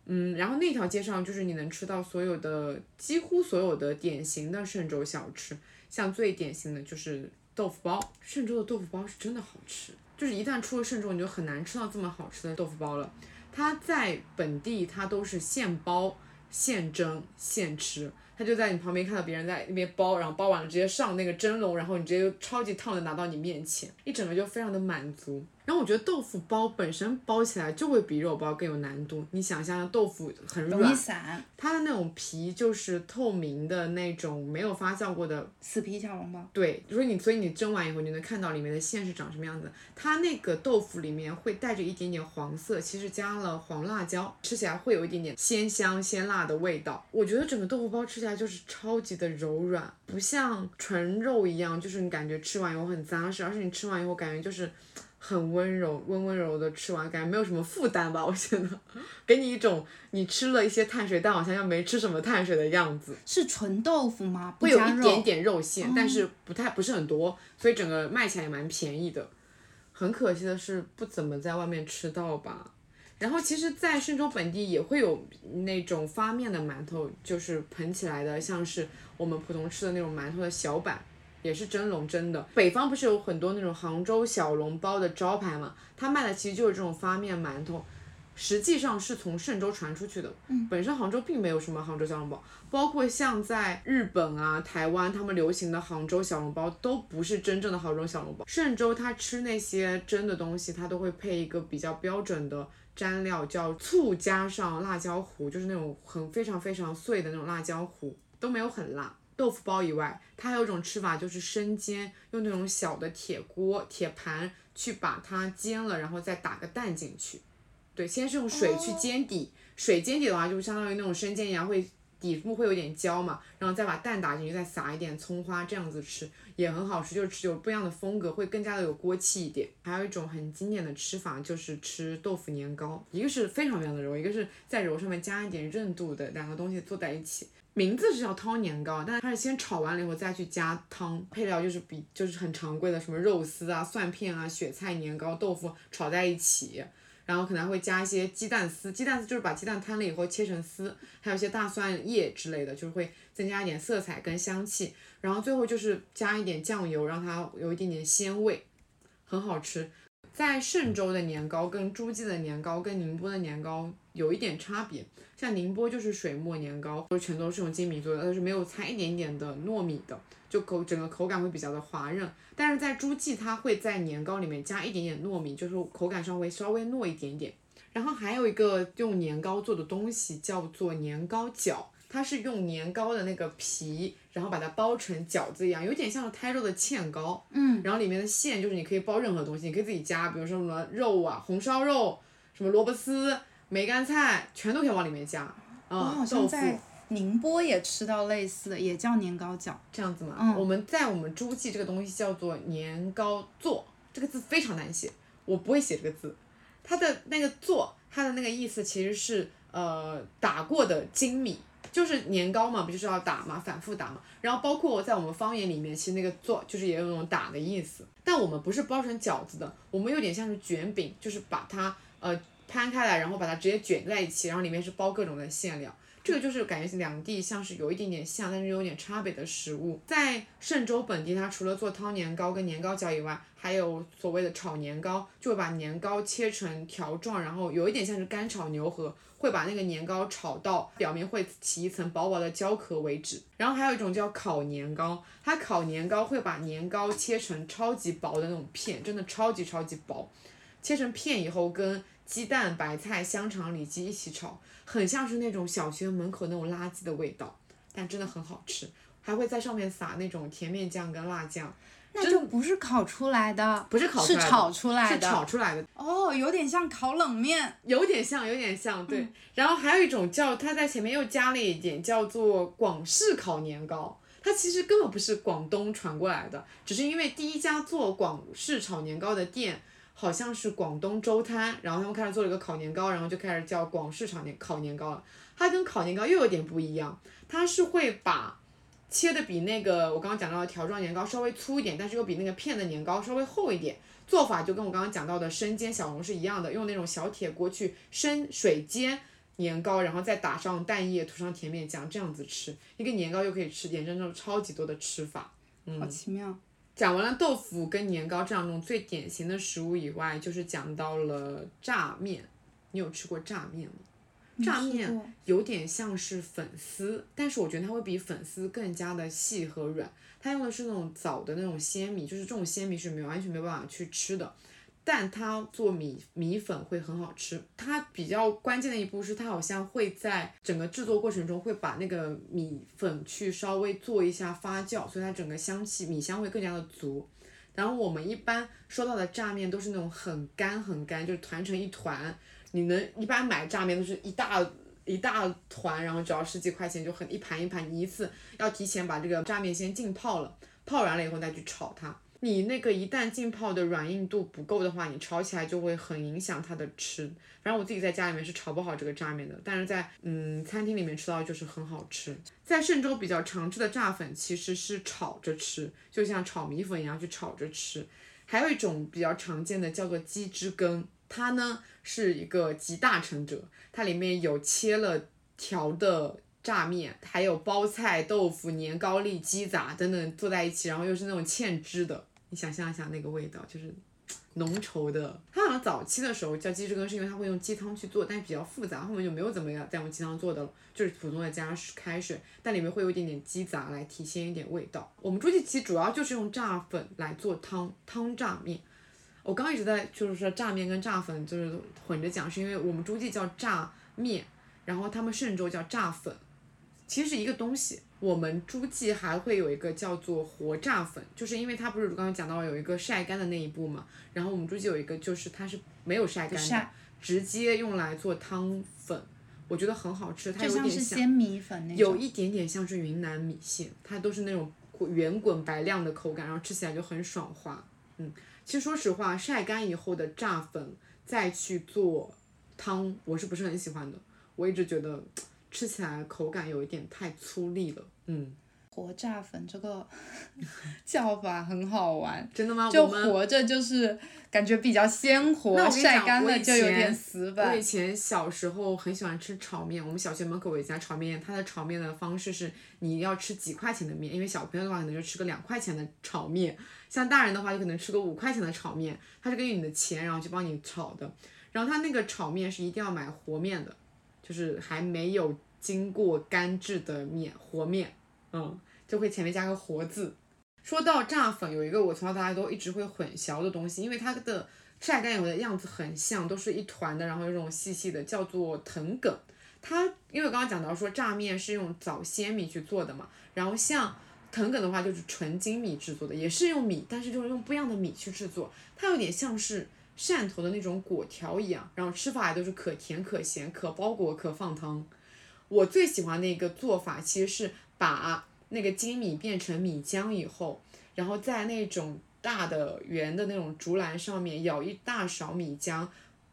嗯，然后那条街上就是你能吃到所有的几乎所有的典型的嵊州小吃，像最典型的就是。豆腐包，嵊州的豆腐包是真的好吃，就是一旦出了嵊州，你就很难吃到这么好吃的豆腐包了。它在本地，它都是现包、现蒸、现吃。它就在你旁边看到别人在那边包，然后包完了直接上那个蒸笼，然后你直接就超级烫的拿到你面前，一整个就非常的满足。然后我觉得豆腐包本身包起来就会比肉包更有难度。你想象豆腐很软，
容易散，
它的那种皮就是透明的那种没有发酵过的
死皮小笼包。
对，所以你所以你蒸完以后，你能看到里面的馅是长什么样子。它那个豆腐里面会带着一点点黄色，其实加了黄辣椒，吃起来会有一点点鲜香鲜辣的味道。我觉得整个豆腐包吃起来就是超级的柔软，不像纯肉一样，就是你感觉吃完以后很扎实，而且你吃完以后感觉就是。很温柔，温温柔柔的吃完，感觉没有什么负担吧？我觉得，给你一种你吃了一些碳水，但好像又没吃什么碳水的样子。
是纯豆腐吗？
会有一点点肉馅，但是不太不是很多，所以整个卖起来也蛮便宜的。很可惜的是，不怎么在外面吃到吧。然后其实，在嵊州本地也会有那种发面的馒头，就是蓬起来的，像是我们普通吃的那种馒头的小板。也是蒸笼蒸的，北方不是有很多那种杭州小笼包的招牌嘛？他卖的其实就是这种发面馒头，实际上是从嵊州传出去的。嗯，本身杭州并没有什么杭州小笼包，包括像在日本啊、台湾，他们流行的杭州小笼包都不是真正的杭州小笼包。嵊州他吃那些蒸的东西，他都会配一个比较标准的蘸料，叫醋加上辣椒糊，就是那种很非常非常碎的那种辣椒糊，都没有很辣。豆腐包以外，它还有一种吃法，就是生煎，用那种小的铁锅、铁盘去把它煎了，然后再打个蛋进去。对，先是用水去煎底，水煎底的话，就相当于那种生煎一样，会底部会有点焦嘛，然后再把蛋打进去，再撒一点葱花，这样子吃也很好吃，就是吃有不一样的风格，会更加的有锅气一点。还有一种很经典的吃法，就是吃豆腐年糕，一个是非常非常的柔，一个是在柔上面加一点韧度的，两个东西做在一起。名字是叫汤年糕，但是它是先炒完了以后再去加汤，配料就是比就是很常规的什么肉丝啊、蒜片啊、雪菜年糕、豆腐炒在一起，然后可能会加一些鸡蛋丝，鸡蛋丝就是把鸡蛋摊了以后切成丝，还有一些大蒜叶之类的，就是会增加一点色彩跟香气，然后最后就是加一点酱油，让它有一点点鲜味，很好吃。在嵊州的年糕跟诸暨的年糕跟宁波的年糕有一点差别，像宁波就是水磨年糕，都全都是用精米做的，但是没有掺一点点的糯米的，就口整个口感会比较的滑润。但是在诸暨，它会在年糕里面加一点点糯米，就是口感稍微稍微糯一点点。然后还有一个用年糕做的东西叫做年糕饺，它是用年糕的那个皮，然后把它包成饺子一样，有点像台州的芡糕。
嗯，
然后里面的馅就是你可以包任何东西，你可以自己加，比如说什么肉啊，红烧肉，什么萝卜丝、梅干菜，全都可以往里面加。
我
啊、
好像
豆腐
在宁波也吃到类似的，也叫年糕饺。
这样子嘛。
嗯
我们在我们诸暨这个东西叫做年糕做，这个字非常难写，我不会写这个字。它的那个做，它的那个意思其实是呃打过的精米，就是年糕嘛，不就是要打嘛，反复打嘛。然后包括在我们方言里面，其实那个做就是也有那种打的意思，但我们不是包成饺子的，我们有点像是卷饼，就是把它呃摊开来，然后把它直接卷在一起，然后里面是包各种的馅料。这个就是感觉两地像是有一点点像，但是有点差别的食物。在嵊州本地，它除了做汤年糕跟年糕饺以外，还有所谓的炒年糕，就会把年糕切成条状，然后有一点像是干炒牛河，会把那个年糕炒到表面会起一层薄薄的焦壳为止。然后还有一种叫烤年糕，它烤年糕会把年糕切成超级薄的那种片，真的超级超级薄，切成片以后跟鸡蛋、白菜、香肠、里脊一起炒，很像是那种小学门口那种垃圾的味道，但真的很好吃，还会在上面撒那种甜面酱跟辣酱，
那就不是烤出来的，
不是烤出来的
是炒出来
是
的。
炒出来的，
哦，有点像烤冷面。
有点像，有点像，对。然后还有一种叫，它在前面又加了一点，叫做广式烤年糕。它其实根本不是广东传过来的，只是因为第一家做广式炒年糕的店好像是广东粥摊，然后他们开始做了一个烤年糕，然后就开始叫广式炒年烤年糕了。它跟烤年糕又有点不一样，它是会把切的比那个我刚刚讲到的条状年糕稍微粗一点，但是又比那个片的年糕稍微厚一点。做法就跟我刚刚讲到的生煎小笼是一样的，用那种小铁锅去生水煎年糕，然后再打上蛋液，涂上甜面酱，这样子吃。一个年糕又可以吃点真正超级多的吃法。
好奇妙。
讲完了豆腐跟年糕这两种最典型的食物以外，就是讲到了炸面。你有吃过炸面吗？炸面有点像是粉丝，但是我觉得它会比粉丝更加的细和软。它用的是那种枣的那种鲜米，就是这种鲜米是没有完全没有办法去吃的。但它做米米粉会很好吃。它比较关键的一步是，它好像会在整个制作过程中会把那个米粉去稍微做一下发酵，所以它整个香气米香会更加的足。然后我们一般收到的炸面都是那种很干很干，就是团成一团。你能一般买炸面都是一大一大团，然后只要十几块钱就很一盘一盘，你一次要提前把这个炸面先浸泡了，泡软了以后再去炒它。你那个一旦浸泡的软硬度不够的话，你炒起来就会很影响它的吃。反正我自己在家里面是炒不好这个炸面的，但是在嗯餐厅里面吃到就是很好吃。在嵊州比较常吃的炸粉其实是炒着吃，就像炒米粉一样去炒着吃。还有一种比较常见的叫做鸡汁羹，它呢是一个集大成者，它里面有切了条的炸面，还有包菜、豆腐、年糕粒、鸡杂等等做在一起，然后又是那种芡汁的，你想象一下那个味道，就是浓稠的。它好像早期的时候叫鸡汁羹，是因为它会用鸡汤去做，但是比较复杂，后面就没有怎么样再用鸡汤做的了，就是普通的加开水，但里面会有一点点鸡杂来体现一点味道。我们诸暨其实主要就是用炸粉来做汤汤炸面。我刚刚一直在就是说炸面跟炸粉就是混着讲，是因为我们诸暨叫炸面，然后他们嵊州叫炸粉，其实是一个东西。我们诸暨还会有一个叫做活炸粉，就是因为它不是刚刚讲到有一个晒干的那一步嘛，然后我们诸暨有一个就是它是没有晒干的，直接用来做汤粉，我觉得很好吃，它有点
是鲜米粉那种。
有一点点像是云南米线，它都是那种圆滚白亮的口感，然后吃起来就很爽滑。嗯，其实说实话，晒干以后的炸粉再去做汤，我是不是很喜欢的？我一直觉得吃起来口感有一点太粗粝了。嗯，
活炸粉这个 叫法很好玩，
真的吗？
就
我们
活着就是感觉比较鲜
那
活，晒干了就有点死板我
以。前小时候很喜欢吃炒面，我们小学门口有一家炒面店，它的炒面的方式是你要吃几块钱的面，因为小朋友的话可能就吃个两块钱的炒面，像大人的话，就可能吃个五块钱的炒面，它是根据你的钱然后去帮你炒的。然后它那个炒面是一定要买和面的，就是还没有经过干制的面，和面，嗯，就会前面加个和字。说到炸粉，有一个我从小到大都一直会混淆的东西，因为它的晒干油的样子很像，都是一团的，然后有种细细的，叫做藤梗。它因为我刚刚讲到说炸面是用早鲜米去做的嘛，然后像藤梗的话就是纯精米制作的，也是用米，但是就是用不一样的米去制作，它有点像是汕头的那种果条一样，然后吃法也都是可甜可咸，可包裹可放汤。我最喜欢的一个做法其实是把那个精米变成米浆以后，然后在那种大的圆的那种竹篮上面舀一大勺米浆，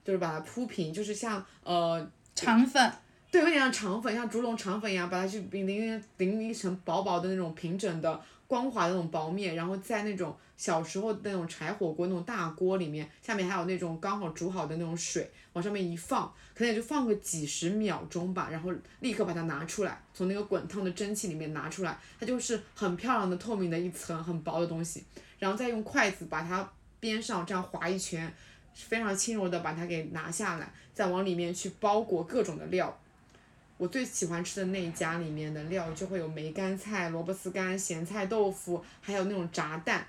就是把它铺平，就是像呃
肠粉。
对，有点像肠粉，像竹笼肠粉一样，把它去淋淋淋一层薄薄的那种平整的光滑的那种薄面，然后在那种小时候那种柴火锅那种大锅里面，下面还有那种刚好煮好的那种水，往上面一放，可能也就放个几十秒钟吧，然后立刻把它拿出来，从那个滚烫的蒸汽里面拿出来，它就是很漂亮的透明的一层很薄的东西，然后再用筷子把它边上这样划一圈，非常轻柔的把它给拿下来，再往里面去包裹各种的料。我最喜欢吃的那一家里面的料就会有梅干菜、萝卜丝干、咸菜豆腐，还有那种炸蛋，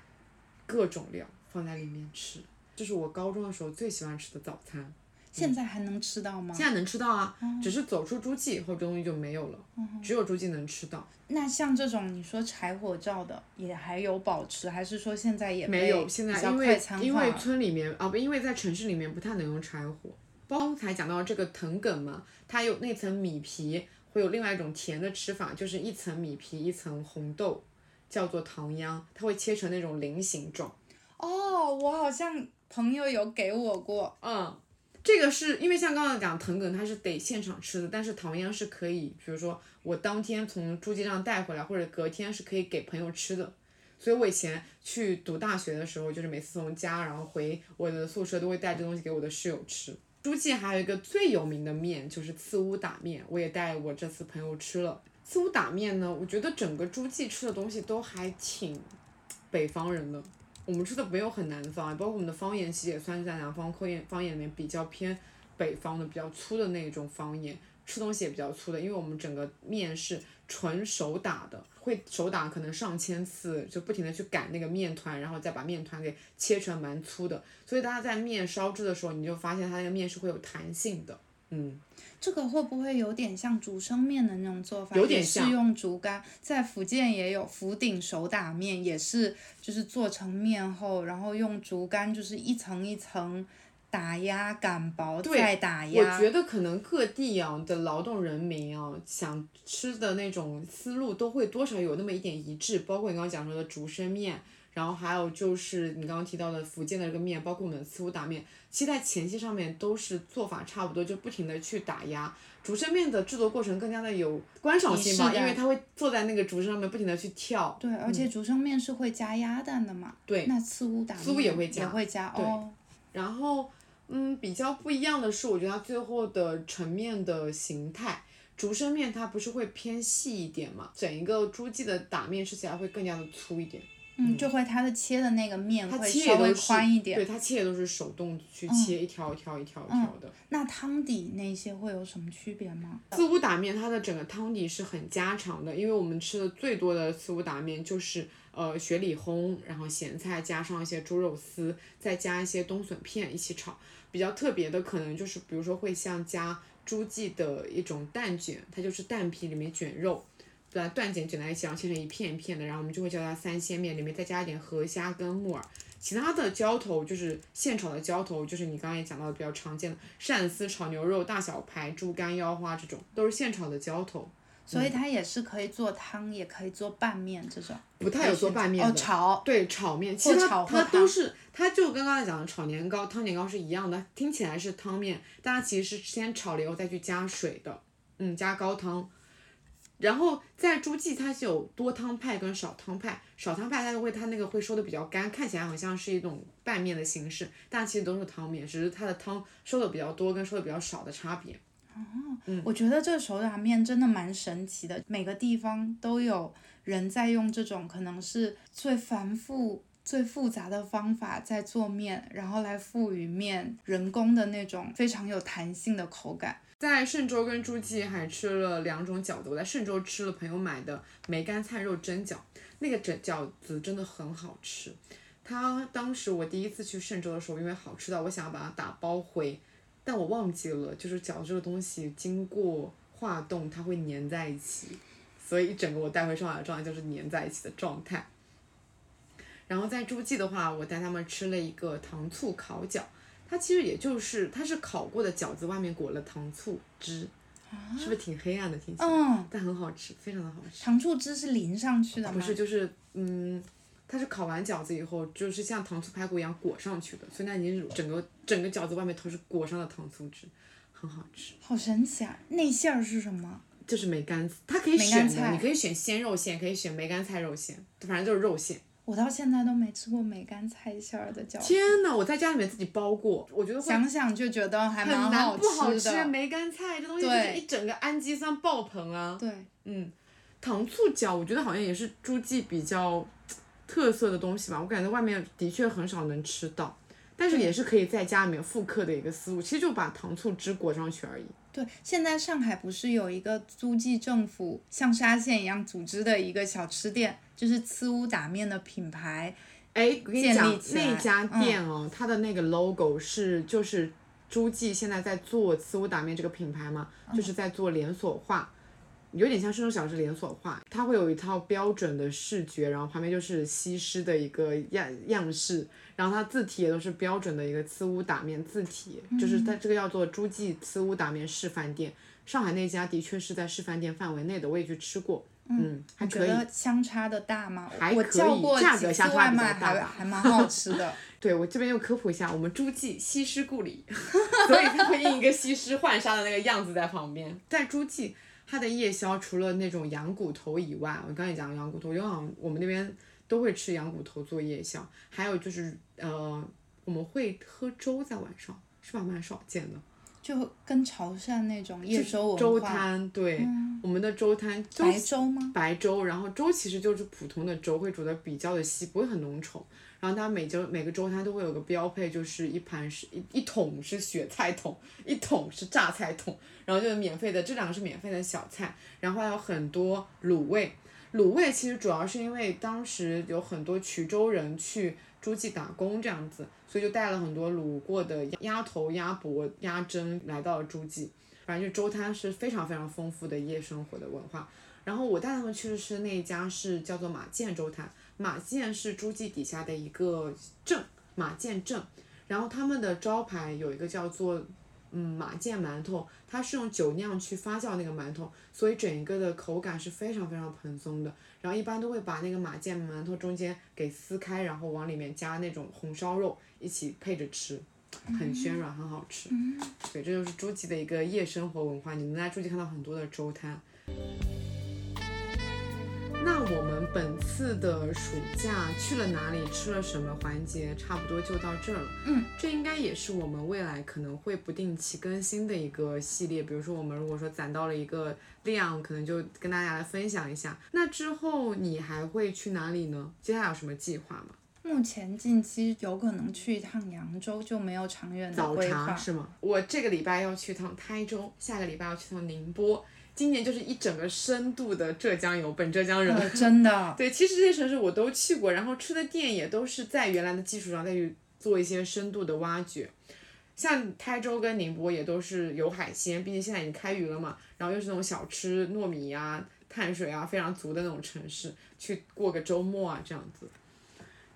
各种料放在里面吃，这是我高中的时候最喜欢吃的早餐。
现在还能吃到吗？
现在能吃到啊，只是走出诸暨以后这东西就没有了，只有诸暨能吃到。
那像这种你说柴火灶的也还有保持，还是说现在也
没有？现在因为因为村里面啊不，因为在城市里面不太能用柴火。刚才讲到这个藤梗嘛，它有那层米皮，会有另外一种甜的吃法，就是一层米皮一层红豆，叫做糖秧，它会切成那种菱形状。
哦，我好像朋友有给我过。
嗯，这个是因为像刚刚讲藤梗，它是得现场吃的，但是糖秧是可以，比如说我当天从诸暨上带回来，或者隔天是可以给朋友吃的。所以我以前去读大学的时候，就是每次从家然后回我的宿舍，都会带这东西给我的室友吃。诸暨还有一个最有名的面就是刺乌打面，我也带我这次朋友吃了。苏打面呢，我觉得整个诸暨吃的东西都还挺北方人的，我们吃的没有很南方，包括我们的方言其实也算是在南方方言方言里面比较偏北方的比较粗的那种方言，吃东西也比较粗的，因为我们整个面是纯手打的。会手打可能上千次，就不停的去擀那个面团，然后再把面团给切成蛮粗的，所以大家在面烧制的时候，你就发现它那个面是会有弹性的。嗯，
这个会不会有点像竹升面的那种做法？
有点像。
是用竹竿，在福建也有福鼎手打面，也是就是做成面后，然后用竹竿就是一层一层。打压擀薄再打压，
我觉得可能各地啊的劳动人民啊，想吃的那种思路都会多少有那么一点一致，包括你刚刚讲说的竹升面，然后还有就是你刚刚提到的福建的这个面，包括我们的刺乌打面，其实在前期上面都是做法差不多，就不停的去打压。竹升面的制作过程更加的有观赏性嘛，因为它会坐在那个竹升上面不停的去跳。
对，而且竹升面是会加鸭蛋的嘛。
对。
那刺乌打
面也
会加。也
会
加
哦。然后。嗯，比较不一样的是，我觉得它最后的成面的形态，竹升面它不是会偏细一点嘛？整一个诸暨的打面吃起来会更加的粗一点。
嗯，就会它的切的那个面会稍微宽一点。
对，它切的都是手动去切，一条一条一条一条的。
那汤底那些会有什么区别吗？
刺乌打面它的整个汤底是很家常的，因为我们吃的最多的刺乌打面就是呃雪里烘，然后咸菜加上一些猪肉丝，再加一些冬笋片一起炒。比较特别的可能就是，比如说会像加诸暨的一种蛋卷，它就是蛋皮里面卷肉，把蛋卷卷在一起，然后切成一片一片的，然后我们就会叫它三鲜面，里面再加一点河虾跟木耳。其他的浇头就是现炒的浇头，就是你刚刚也讲到的比较常见的鳝丝炒牛肉、大小排、猪肝腰花这种，都是现炒的浇头。
所以它也是可以做汤，也可以做拌面这种。
不太有做拌面
的。哦，炒。
对，炒面。其实它它都是，它就跟刚才讲的炒年糕、汤年糕是一样的，听起来是汤面，但它其实是先炒了以后再去加水的，嗯，加高汤。然后在诸暨它是有多汤派跟少汤派，少汤派它就会它那个会收的比较干，看起来好像是一种拌面的形式，但其实都是汤面，只是它的汤收的比较多跟收的比较少的差别。
哦，我觉得这个手打面真的蛮神奇的，每个地方都有人在用这种可能是最繁复最复杂的方法在做面，然后来赋予面人工的那种非常有弹性的口感。
在嵊州跟诸暨还吃了两种饺子，我在嵊州吃了朋友买的梅干菜肉蒸饺，那个蒸饺子真的很好吃。他当时我第一次去嵊州的时候，因为好吃到我想要把它打包回，但我忘记了，就是饺子这个东西经过化冻它会粘在一起，所以一整个我带回上海的状态就是粘在一起的状态。然后在诸暨的话，我带他们吃了一个糖醋烤饺，它其实也就是它是烤过的饺子，外面裹了糖醋汁，是不是挺黑暗的听起来？
嗯，
但很好吃，非常的好吃。
糖醋汁是淋上去的吗？
不是，就是嗯，它是烤完饺子以后，就是像糖醋排骨一样裹上去的，所以那你整个整个饺子外面都是裹上了糖醋汁，很好吃。
好神奇啊！内馅儿是什么？
就是梅干，它可以选的，
菜
你可以选鲜肉馅，可以选梅干菜肉馅，反正就是肉馅。
我到现在都没吃过梅干菜馅儿的饺子，
天呐，我在家里面自己包过，我觉得会
想想就觉得还
很
蛮
难不好
吃的。
梅干菜这东西就是一整个氨基酸爆棚啊。
对，
嗯，糖醋饺我觉得好像也是诸暨比较特色的东西吧，我感觉外面的确很少能吃到，但是也是可以在家里面复刻的一个思路，其实就把糖醋汁裹上去而已。
对，现在上海不是有一个诸暨政府像沙县一样组织的一个小吃店，就是呲屋打面的品牌。
哎，我跟你讲那家
嗯
店哦，它的那个 logo 是就是诸暨现在在做呲屋打面这个品牌嘛，
嗯
就是在做连锁化。有点像嵊州小吃连锁化，它会有一套标准的视觉，然后旁边就是西施的一个样样式，然后它字体也都是标准的一个呲屋打面字体，就是它这个叫做诸暨呲屋打面示范店。上海那家的确是在示范店范围内的，我也去吃过，嗯，还可以。
觉得相差的大吗？
还可以
我叫过
价
几次
格相差比较
外卖，还还蛮好吃的。
对我这边又科普一下，我们诸暨西施故里，所以它会印一个西施浣纱的那个样子在旁边。在诸暨，它的夜宵除了那种羊骨头以外，我刚才讲羊骨头，因为好像我们那边都会吃羊骨头做夜宵，还有就是呃，我们会喝粥在晚上，是吧？蛮少见的。
就跟潮汕那种夜粥
粥
文化，
摊，对，我们的粥摊
白粥吗？
白粥，然后粥其实就是普通的粥，会煮的比较的稀，不会很浓稠。然后它每周每个粥摊都会有个标配，就是一盘是一一桶是雪菜桶，一桶是榨菜桶，然后就是免费的，这两个是免费的小菜，然后还有很多卤味。卤味其实主要是因为当时有很多衢州人去诸暨打工这样子，所以就带了很多卤过的鸭头、鸭脖、鸭胗来到了诸暨。反正就周滩是非常非常丰富的夜生活的文化。然后我带他们去的是那一家是叫做马建周滩，马建是诸暨底下的一个镇，马建镇。然后他们的招牌有一个叫做嗯马建馒头，它是用酒酿去发酵那个馒头，所以整个的口感是非常非常蓬松的。然后一般都会把那个马建馒头中间给撕开，然后往里面加那种红烧肉一起配着吃，很暄软，很好吃。对，这就是诸暨的一个夜生活文化，你能在诸暨看到很多的粥摊。那我们本次的暑假去了哪里，吃了什么环节，差不多就到这儿了。
嗯，
这应该也是我们未来可能会不定期更新的一个系列。比如说，我们如果说攒到了一个量，可能就跟大家来分享一下。那之后你还会去哪里呢？接下来有什么计划吗？
目前近期有可能去一趟扬州，就没有长远的
早
规划。
茶是吗？我这个礼拜要去趟台州，下个礼拜要去趟宁波。今年就是一整个深度的浙江游，本浙江人。
呃，真的，
对，其实这些城市我都去过，然后吃的店也都是在原来的基础上再去做一些深度的挖掘。像台州跟宁波也都是有海鲜，毕竟现在已经开渔了嘛，然后又是那种小吃、糯米呀、碳水啊非常足的那种城市，去过个周末啊这样子。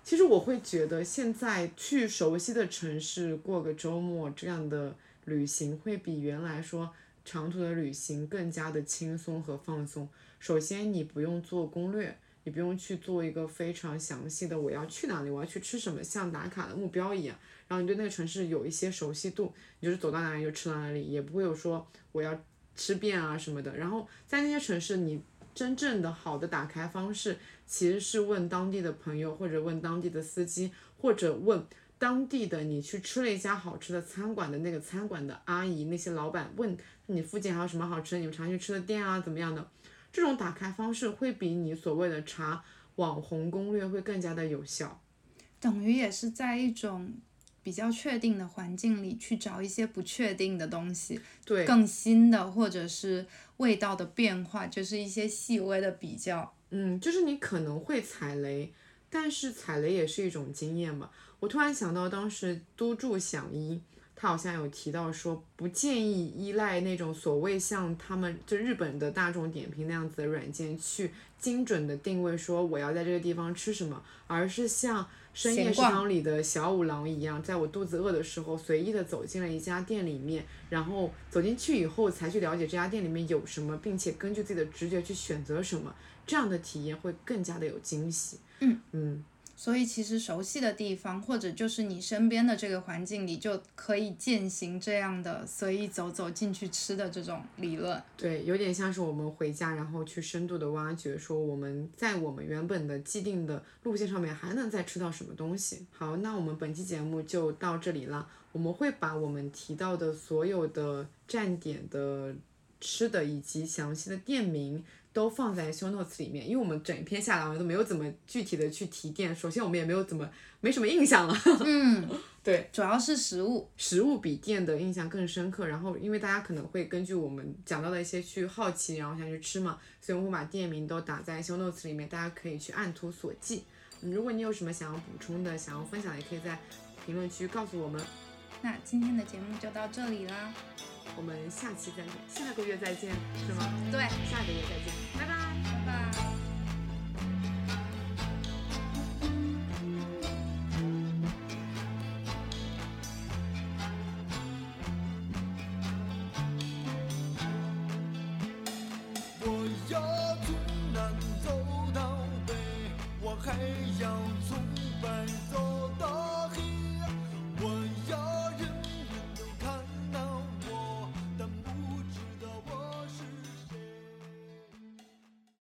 其实我会觉得现在去熟悉的城市过个周末这样的旅行，会比原来说长途的旅行更加的轻松和放松。首先，你不用做攻略，你不用去做一个非常详细的我要去哪里，我要去吃什么，像打卡的目标一样。然后你对那个城市有一些熟悉度，你就是走到哪里就吃到哪里，也不会有说我要吃遍啊什么的。然后在那些城市，你真正的好的打开方式，其实是问当地的朋友，或者问当地的司机，或者问当地的你去吃了一家好吃的餐馆的那个餐馆的阿姨，那些老板问你附近还有什么好吃的，你们常去吃的店啊怎么样的？这种打开方式会比你所谓的查网红攻略会更加的有效。
等于也是在一种比较确定的环境里去找一些不确定的东西，
对，
更新的或者是味道的变化，就是一些细微的比较。
嗯，就是你可能会踩雷，但是踩雷也是一种经验嘛。我突然想到，当时都筑响一，他好像有提到说，不建议依赖那种所谓像他们就日本的大众点评那样子的软件去精准的定位说我要在这个地方吃什么，而是像深夜食堂里的小五郎一样，在我肚子饿的时候，随意的走进了一家店里面，然后走进去以后才去了解这家店里面有什么，并且根据自己的直觉去选择什么，这样的体验会更加的有惊喜。
嗯
嗯，
所以其实熟悉的地方，或者就是你身边的这个环境里，就可以践行这样的随意走走进去吃的这种理论。
对，有点像是我们回家，然后去深度的挖掘，说我们在我们原本的既定的路线上面还能再吃到什么东西。好，那我们本期节目就到这里了。我们会把我们提到的所有的站点的吃的以及详细的店名都放在 show notes 里面，因为我们整一篇下来我们都没有怎么具体的去提店，首先我们也没有怎么没什么印象了。
嗯，
对，
主要是食物。
食物比店的印象更深刻。然后，因为大家可能会根据我们讲到的一些去好奇，然后想去吃嘛，所以我们会把店名都打在 show notes 里面，大家可以去按图索骥。嗯如果你有什么想要补充的、想要分享的，也可以在评论区告诉我们。
那今天的节目就到这里啦。
我们下期再见，下个月再见，是吗？
对，
下个月再见，拜拜。
拜拜。
我要从南走到北，我还要从白走